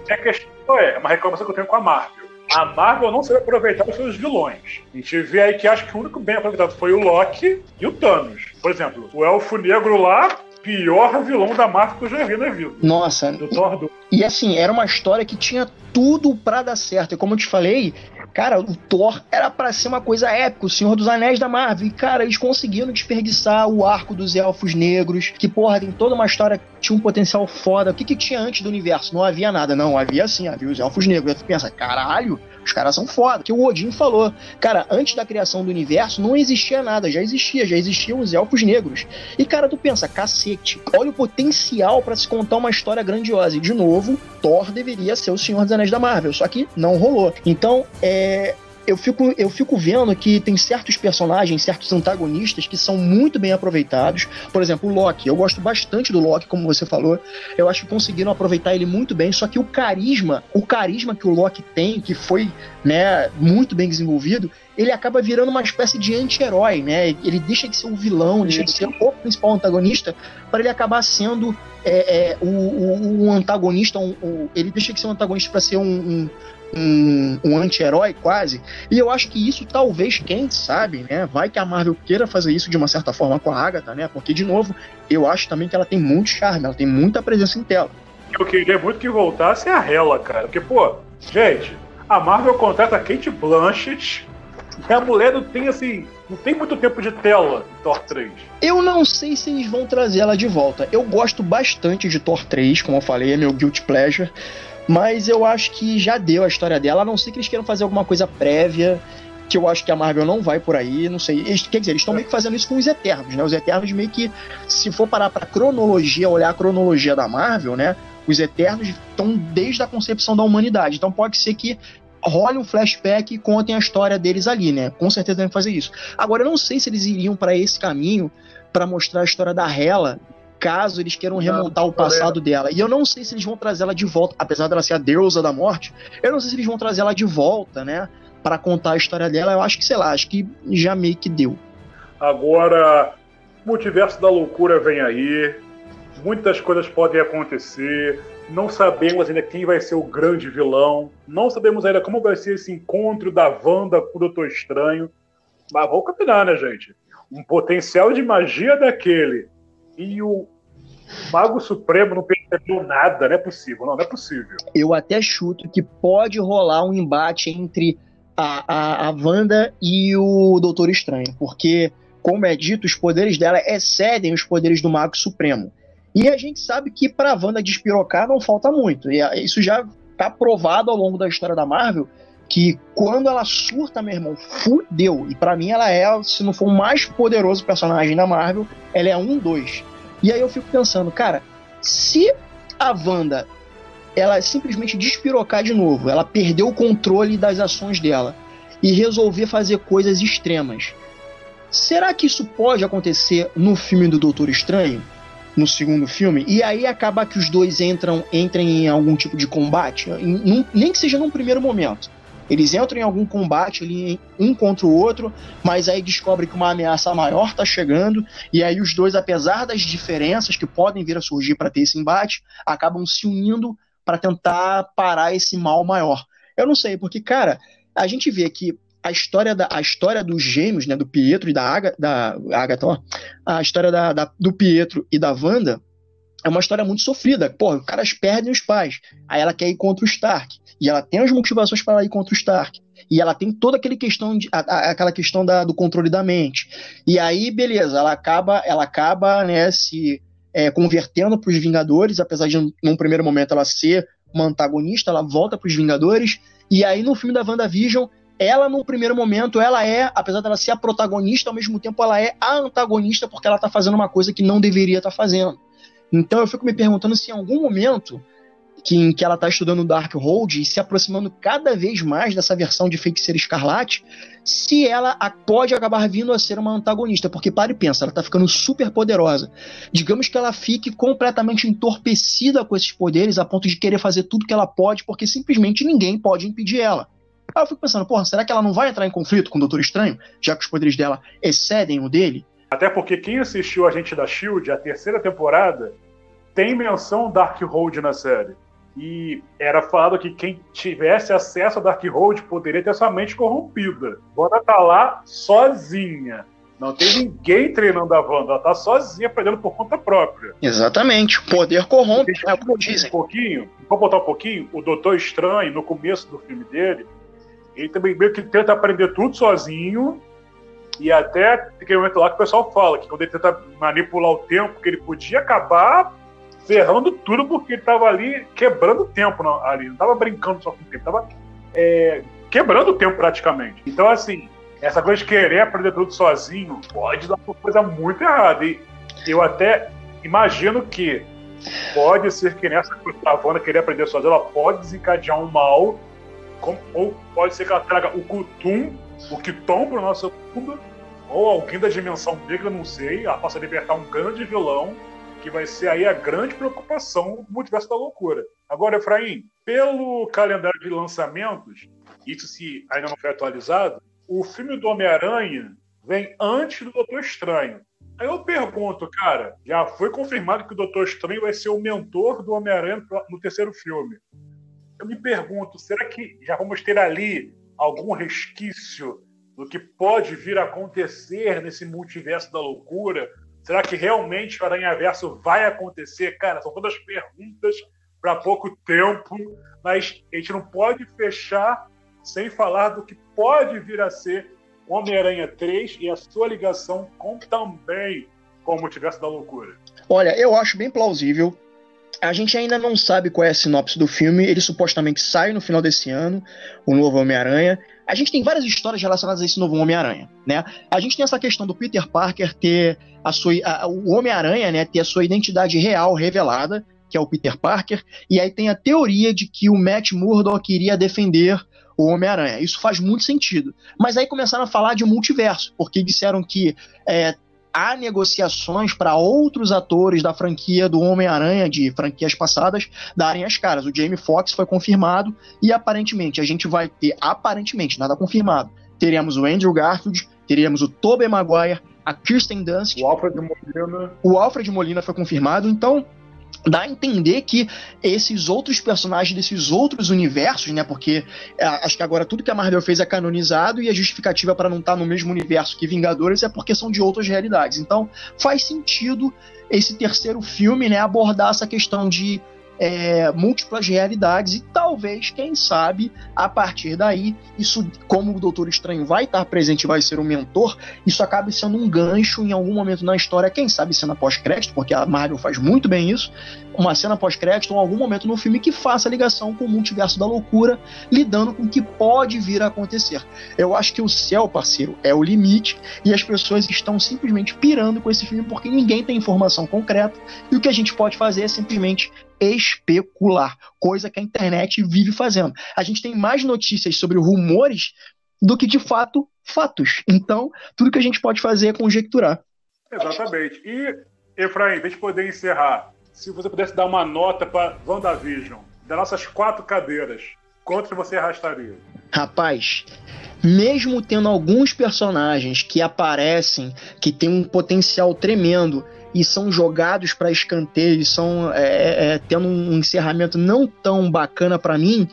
E a questão é, uma reclamação que eu tenho com a Marvel. A Marvel não sabe aproveitar os seus vilões. A gente vê aí que acho que o único bem aproveitado foi o Loki e o Thanos. Por exemplo, o Elfo Negro lá pior vilão da Marvel que eu já vi na vida. Nossa. Do Thor 2. E assim, era uma história que tinha tudo para dar certo. E como eu te falei, cara, o Thor era para ser uma coisa épica, o Senhor dos Anéis da Marvel. E, cara, eles conseguiram desperdiçar o arco dos elfos negros, que, porra, tem toda uma história que tinha um potencial foda. O que, que tinha antes do universo? Não havia nada, não. Havia sim, havia os elfos negros. Aí tu pensa, caralho, os caras são foda. Que o Odin falou. Cara, antes da criação do universo não existia nada, já existia, já existiam os elfos negros. E cara, tu pensa, cacete, olha o potencial para se contar uma história grandiosa. E de novo, Thor deveria ser o Senhor dos Anéis da Marvel, só que não rolou. Então, é, eu fico, eu fico vendo que tem certos personagens, certos antagonistas que são muito bem aproveitados. Por exemplo, o Loki. Eu gosto bastante do Loki, como você falou. Eu acho que conseguiram aproveitar ele muito bem. Só que o carisma, o carisma que o Loki tem, que foi né, muito bem desenvolvido, ele acaba virando uma espécie de anti-herói, né? Ele deixa de ser um vilão, deixa de ser o principal antagonista, para ele acabar sendo é, é, o, o, o, antagonista. Um, o, ele deixa de ser um antagonista para ser um, um um, anti-herói quase. E eu acho que isso talvez, quem sabe, né? Vai que a Marvel queira fazer isso de uma certa forma com a Agatha, né? Porque, de novo, eu acho também que ela tem muito charme, ela tem muita presença em tela. Eu queria muito que voltasse a Hela, cara. Porque, pô, gente, a Marvel contrata a Kate Blanchett a mulher não tem, assim, não tem muito tempo de tela em Thor 3. Eu não sei se eles vão trazer ela de volta. Eu gosto bastante de Thor 3, como eu falei, é meu guilty pleasure. Mas eu acho que já deu a história dela, a não ser que eles queiram fazer alguma coisa prévia, que eu acho que a Marvel não vai por aí, não sei. Eles, quer dizer, eles estão meio que fazendo isso com os Eternos, né? Os Eternos meio que, se for parar pra cronologia, olhar a cronologia da Marvel, né? Os Eternos estão desde a concepção da humanidade. Então pode ser que role um flashback e contem a história deles ali, né? Com certeza devem fazer isso. Agora, eu não sei se eles iriam para esse caminho para mostrar a história da Hela caso eles queiram remontar o passado dela. E eu não sei se eles vão trazer ela de volta, apesar dela ser a deusa da morte, eu não sei se eles vão trazer ela de volta, né? Para contar a história dela. Eu acho que, sei lá, acho que já meio que deu. Agora, o multiverso da loucura vem aí. Muitas coisas podem acontecer. Não sabemos ainda quem vai ser o grande vilão. Não sabemos ainda como vai ser esse encontro da Wanda com o Doutor Estranho. Mas vamos combinar, né, gente? Um potencial de magia daquele e o Mago Supremo não percebeu nada, não é possível, não, não é possível. Eu até chuto que pode rolar um embate entre a, a, a Wanda e o Doutor Estranho, porque, como é dito, os poderes dela excedem os poderes do Mago Supremo. E a gente sabe que para Wanda despirocar não falta muito. E isso já está provado ao longo da história da Marvel que quando ela surta, meu irmão, fudeu. E para mim ela é, se não for o mais poderoso personagem da Marvel, ela é um, dois. E aí eu fico pensando, cara, se a Wanda ela simplesmente despirocar de novo, ela perdeu o controle das ações dela e resolver fazer coisas extremas. Será que isso pode acontecer no filme do Doutor Estranho? No segundo filme, e aí acaba que os dois entram entrem em algum tipo de combate, em, nem que seja num primeiro momento. Eles entram em algum combate ali, um contra o outro, mas aí descobrem que uma ameaça maior está chegando, e aí os dois, apesar das diferenças que podem vir a surgir para ter esse embate, acabam se unindo para tentar parar esse mal maior. Eu não sei, porque, cara, a gente vê que a história, da, a história dos gêmeos, né, do Pietro e da, Aga, da Agatha, ó, a história da, da, do Pietro e da Wanda é uma história muito sofrida. Pô, os caras perdem os pais, aí ela quer ir contra o Stark. E ela tem as motivações para ir contra o Stark. E ela tem toda aquele questão de, a, a, aquela questão da, do controle da mente. E aí, beleza, ela acaba, ela acaba né, se é, convertendo para os Vingadores, apesar de num primeiro momento ela ser uma antagonista, ela volta para os Vingadores. E aí, no filme da WandaVision, ela, no primeiro momento, ela é, apesar dela ser a protagonista, ao mesmo tempo ela é a antagonista porque ela está fazendo uma coisa que não deveria estar tá fazendo. Então eu fico me perguntando se em algum momento que, em que ela está estudando Darkhold e se aproximando cada vez mais dessa versão de Feiticeira Escarlate, se ela pode acabar vindo a ser uma antagonista, porque para e pensa, ela está ficando super poderosa. Digamos que ela fique completamente entorpecida com esses poderes a ponto de querer fazer tudo que ela pode, porque simplesmente ninguém pode impedir ela. Aí eu fico pensando, porra, será que ela não vai entrar em conflito com o Doutor Estranho, já que os poderes dela excedem o dele? Até porque quem assistiu a gente da Shield, a terceira temporada, tem menção Darkhold na série. E era falado que quem tivesse acesso a Darkhold poderia ter sua mente corrompida. Wanda tá lá sozinha. Não tem ninguém treinando a Wanda, ela tá sozinha aprendendo por conta própria. Exatamente. Poder corrompe, é como dizem. Um pouquinho, vou botar um pouquinho, o Doutor Estranho, no começo do filme dele, ele também meio que tenta aprender tudo sozinho. E até tem aquele momento lá que o pessoal fala que quando ele tenta manipular o tempo, que ele podia acabar ferrando tudo porque ele tava ali quebrando o tempo ali, não tava brincando só com o tempo, tava é, quebrando o tempo praticamente. Então, assim, essa coisa de querer aprender tudo sozinho pode dar uma coisa muito errada. E eu até imagino que pode ser que nessa Wanda querer aprender sozinha, ela pode desencadear um mal, ou pode ser que ela traga o Kutum, o Kiton para o nosso mundo, ou alguém da dimensão negra, não sei, ela possa libertar um grande vilão que vai ser aí a grande preocupação do multiverso da loucura. Agora, Efraim, pelo calendário de lançamentos, isso se ainda não foi atualizado, o filme do Homem-Aranha vem antes do Doutor Estranho. Aí eu pergunto, cara, já foi confirmado que o Doutor Estranho vai ser o mentor do Homem-Aranha no terceiro filme. Eu me pergunto, será que já vamos ter ali algum resquício do que pode vir a acontecer nesse multiverso da loucura? Será que realmente o Aranha Verso vai acontecer? Cara, são todas perguntas para pouco tempo, mas a gente não pode fechar sem falar do que pode vir a ser Homem-Aranha 3 e a sua ligação com também com o Multiverso da Loucura. Olha, eu acho bem plausível. A gente ainda não sabe qual é a sinopse do filme. Ele supostamente sai no final desse ano, o novo Homem-Aranha. A gente tem várias histórias relacionadas a esse novo Homem-Aranha, né? A gente tem essa questão do Peter Parker ter a sua, a, o Homem-Aranha, né, ter a sua identidade real revelada, que é o Peter Parker, e aí tem a teoria de que o Matt Murdock iria defender o Homem-Aranha. Isso faz muito sentido. Mas aí começaram a falar de multiverso, porque disseram que é, há negociações para outros atores da franquia do Homem-Aranha, de franquias passadas, darem as caras. O Jamie Foxx foi confirmado e aparentemente a gente vai ter, aparentemente, nada confirmado, teremos o Andrew Garfield, teremos o Tobey Maguire, a Kirsten Dunst. O Alfred Molina. O Alfred Molina foi confirmado, então dá a entender que esses outros personagens desses outros universos, né? Porque é, acho que agora tudo que a Marvel fez é canonizado e a justificativa para não estar tá no mesmo universo que Vingadores é porque são de outras realidades. Então faz sentido esse terceiro filme, né? Abordar essa questão de é, múltiplas realidades e talvez, quem sabe, a partir daí, isso, como o Doutor Estranho vai estar presente, vai ser o um mentor, isso acabe sendo um gancho em algum momento na história, quem sabe cena pós-crédito, porque a Marvel faz muito bem isso, uma cena pós-crédito ou algum momento no filme que faça ligação com o multiverso da loucura, lidando com o que pode vir a acontecer. Eu acho que o céu, parceiro, é o limite e as pessoas estão simplesmente pirando com esse filme porque ninguém tem informação concreta e o que a gente pode fazer é simplesmente especular, coisa que a internet vive fazendo. A gente tem mais notícias sobre rumores do que de fato fatos. Então, tudo que a gente pode fazer é conjecturar. Exatamente. E Efraim, deixa eu poder encerrar. Se você pudesse dar uma nota para WandaVision, das nossas quatro cadeiras, quanto você arrastaria? Rapaz, mesmo tendo alguns personagens que aparecem, que têm um potencial tremendo e são jogados para escanteio, são é, é, é, tendo um encerramento não tão bacana para mim,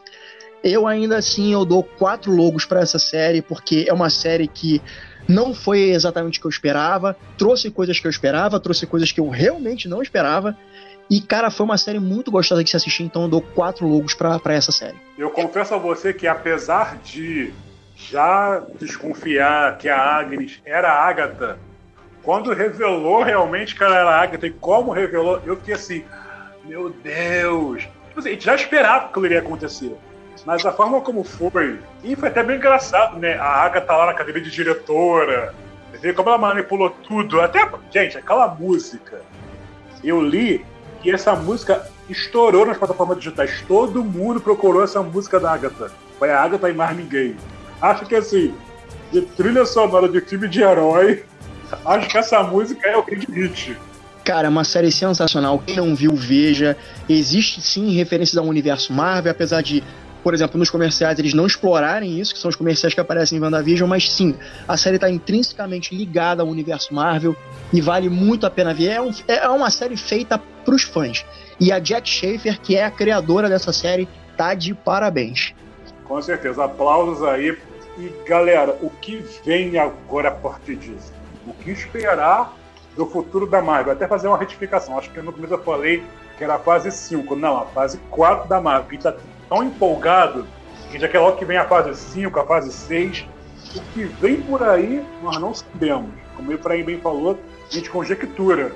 eu ainda assim eu dou quatro logos para essa série porque é uma série que não foi exatamente o que eu esperava, trouxe coisas que eu esperava, trouxe coisas que eu realmente não esperava. E, cara, foi uma série muito gostosa de se assistir, então eu dou quatro logos para essa série. Eu confesso a você que, apesar de já desconfiar que a Agnes era a Agatha, quando revelou realmente que ela era Agatha e como revelou, eu fiquei assim, meu Deus. Tipo assim, a gente já esperava que aquilo iria acontecer. Mas a forma como foi, e foi até bem engraçado, né? A Agatha tá lá na cadeira de diretora, ver como ela manipulou tudo. Até, gente, aquela música. Eu li que essa música estourou nas plataformas digitais. Todo mundo procurou essa música da Agatha. Foi a Agatha e mais ninguém. Acho que assim, de trilha sonora de filme de herói, acho que essa música é o grande hit. Cara, é uma série sensacional. Quem não viu, veja. Existe sim referências ao universo Marvel, apesar de, por exemplo, nos comerciais eles não explorarem isso, que são os comerciais que aparecem em WandaVision, mas sim, a série está intrinsecamente ligada ao universo Marvel e vale muito a pena ver. É, um, é uma série feita para os fãs. E a Jack Schaefer, que é a criadora dessa série, tá de parabéns. Com certeza, aplausos aí e galera, o que vem agora a partir disso? O que esperar do futuro da Marvel? Até fazer uma retificação. Acho que no começo eu falei que era a fase 5. Não, a fase 4 da Marvel. A gente tá tão empolgado que já quer logo que vem a fase 5, a fase 6. O que vem por aí, nós não sabemos. Como o Efraim bem falou, a gente conjectura.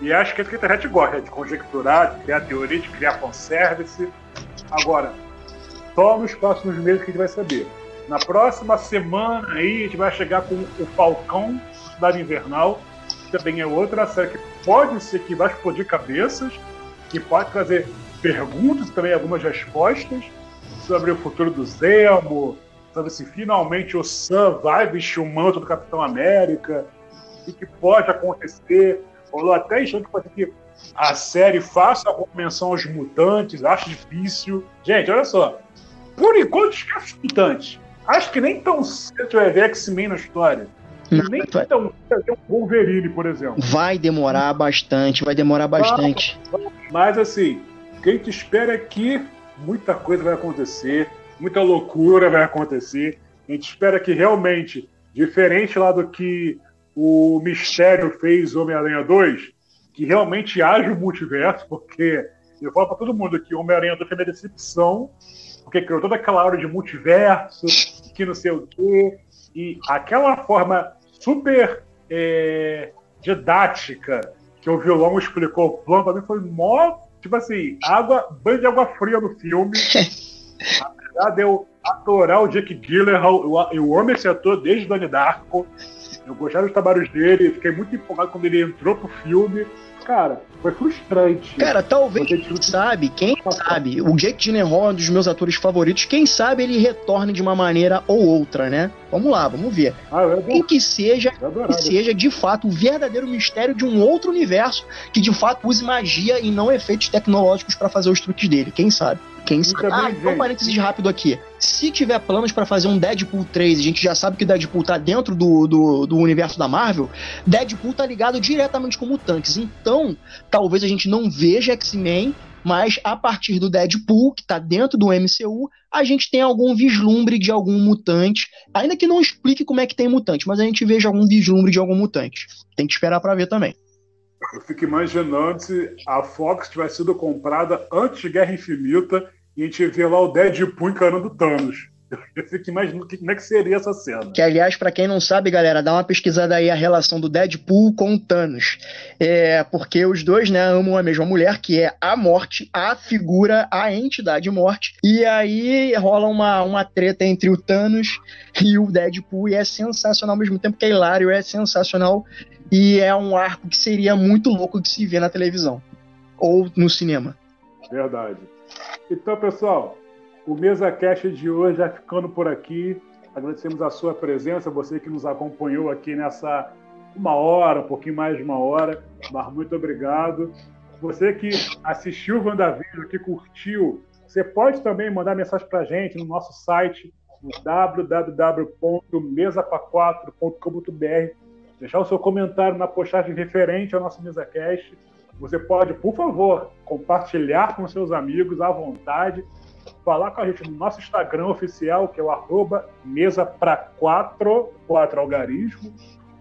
E acho que é isso que a internet gosta, de conjecturar, de criar teoria, de criar fanservice. Agora, só nos próximos meses que a gente vai saber. Na próxima semana aí a gente vai chegar com o Falcão Cidade Invernal, que também é outra série que pode ser que vai explodir cabeças, que pode trazer perguntas e também algumas respostas sobre o futuro do Zemo, sobre se finalmente o Sam vai vestir o manto do Capitão América, o que pode acontecer. Rolou até achando que pode que a série faça alguma menção aos mutantes, acho difícil. Gente, olha só. Por enquanto, esquece os mutantes. Acho que nem tão cedo vai ver X-Men na história. Não, nem vai... tão um Wolverine, por exemplo. Vai demorar bastante, vai demorar bastante. Mas assim, quem te espera é que muita coisa vai acontecer, muita loucura vai acontecer. A gente espera que realmente, diferente lá do que o Mistério fez Homem-Aranha 2, que realmente haja o multiverso, porque eu falo pra todo mundo que Homem-Aranha 2 foi minha decepção porque criou toda aquela hora de multiverso, que não sei o quê, e aquela forma super é, didática que o vilão explicou o plano, pra mim foi mó, tipo assim, água, banho de água fria no filme. Apesar de eu adorar o Jake Gyllenhaal, eu, eu amo esse ator desde Donnie Darko, eu gostava dos trabalhos dele, fiquei muito empolgado quando ele entrou pro filme. Cara, foi frustrante. Cara, talvez, quem sabe, quem sabe, o Jake Gyllenhaal é um dos meus atores favoritos, quem sabe ele retorne de uma maneira ou outra, né? Vamos lá, vamos ver. Ah, e que seja, que seja de fato o verdadeiro mistério de um outro universo que de fato use magia e não efeitos tecnológicos para fazer os truques dele, quem sabe? Quem sabe? Ah, então um parênteses rápido aqui. Se tiver planos para fazer um Deadpool 3, a gente já sabe que Deadpool tá dentro do, do, do, universo da Marvel, Deadpool tá ligado diretamente com mutantes. Então, talvez a gente não veja X-Men, mas a partir do Deadpool, que tá dentro do MCU, a gente tem algum vislumbre de algum mutante. Ainda que não explique como é que tem mutante, mas a gente veja algum vislumbre de algum mutante. Tem que esperar para ver também. Eu fico imaginando se a Fox tivesse sido comprada antes de Guerra Infinita e a gente vê lá o Deadpool encarando Thanos. Eu fico imaginando como é que seria essa cena. Que, aliás, para quem não sabe, galera, dá uma pesquisada aí a relação do Deadpool com o Thanos. É, porque os dois, né, amam a mesma mulher, que é a morte, a figura, a entidade morte. E aí rola uma, uma treta entre o Thanos e o Deadpool, e é sensacional ao mesmo tempo que é hilário, é sensacional. E é um arco que seria muito louco de se ver na televisão ou no cinema. Verdade. Então, pessoal, o Mesa Cash de hoje já ficando por aqui. Agradecemos a sua presença, você que nos acompanhou aqui nessa uma hora, um pouquinho mais de uma hora, mas muito obrigado. Você que assistiu o WandaVision, que curtiu, você pode também mandar mensagem para a gente no nosso site, no www.mesapa4.com.br, deixar o seu comentário na postagem referente ao nosso MesaCast. Você pode, por favor, compartilhar com seus amigos à vontade, falar com a gente no nosso Instagram oficial, que é o arroba mesa para quatro, quatro algarismo,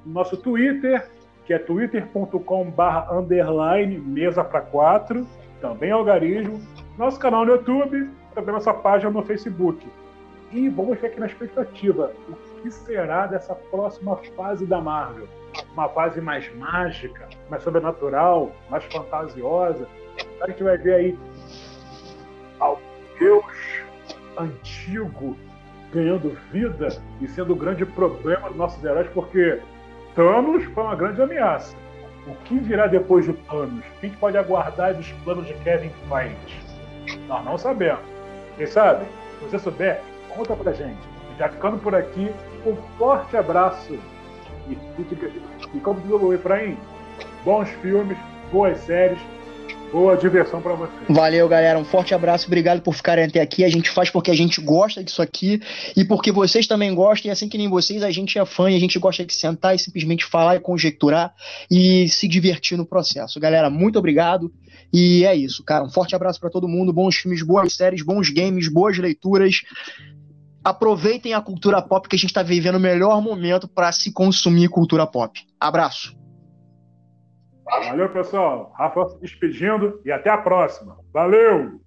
no nosso Twitter, que é twitter.com/barra underline mesa para também algarismo, nosso canal no YouTube, também nossa página no Facebook. E vamos ver aqui na expectativa o que será dessa próxima fase da Marvel. Uma fase mais mágica, mais sobrenatural, mais fantasiosa. A gente vai ver aí ao Deus antigo ganhando vida e sendo o grande problema dos nossos heróis, porque Thanos foi uma grande ameaça. O que virá depois de Thanos? O que pode aguardar dos planos de Kevin Feige? Nós não sabemos. Quem sabe? Se você souber, conta pra gente. Já ficando por aqui, um forte abraço. E, e como diz o Efraim, bons filmes, boas séries, boa diversão para você. Valeu, galera. Um forte abraço. Obrigado por ficarem até aqui. A gente faz porque a gente gosta disso aqui e porque vocês também gostam. E assim que nem vocês, a gente é fã e a gente gosta de sentar e simplesmente falar e conjecturar e se divertir no processo. Galera, muito obrigado. E é isso, cara. Um forte abraço para todo mundo. Bons filmes, boas séries, bons games, boas leituras. Aproveitem a cultura pop que a gente está vivendo o melhor momento para se consumir cultura pop. Abraço. Valeu, pessoal. Rafa se despedindo e até a próxima. Valeu!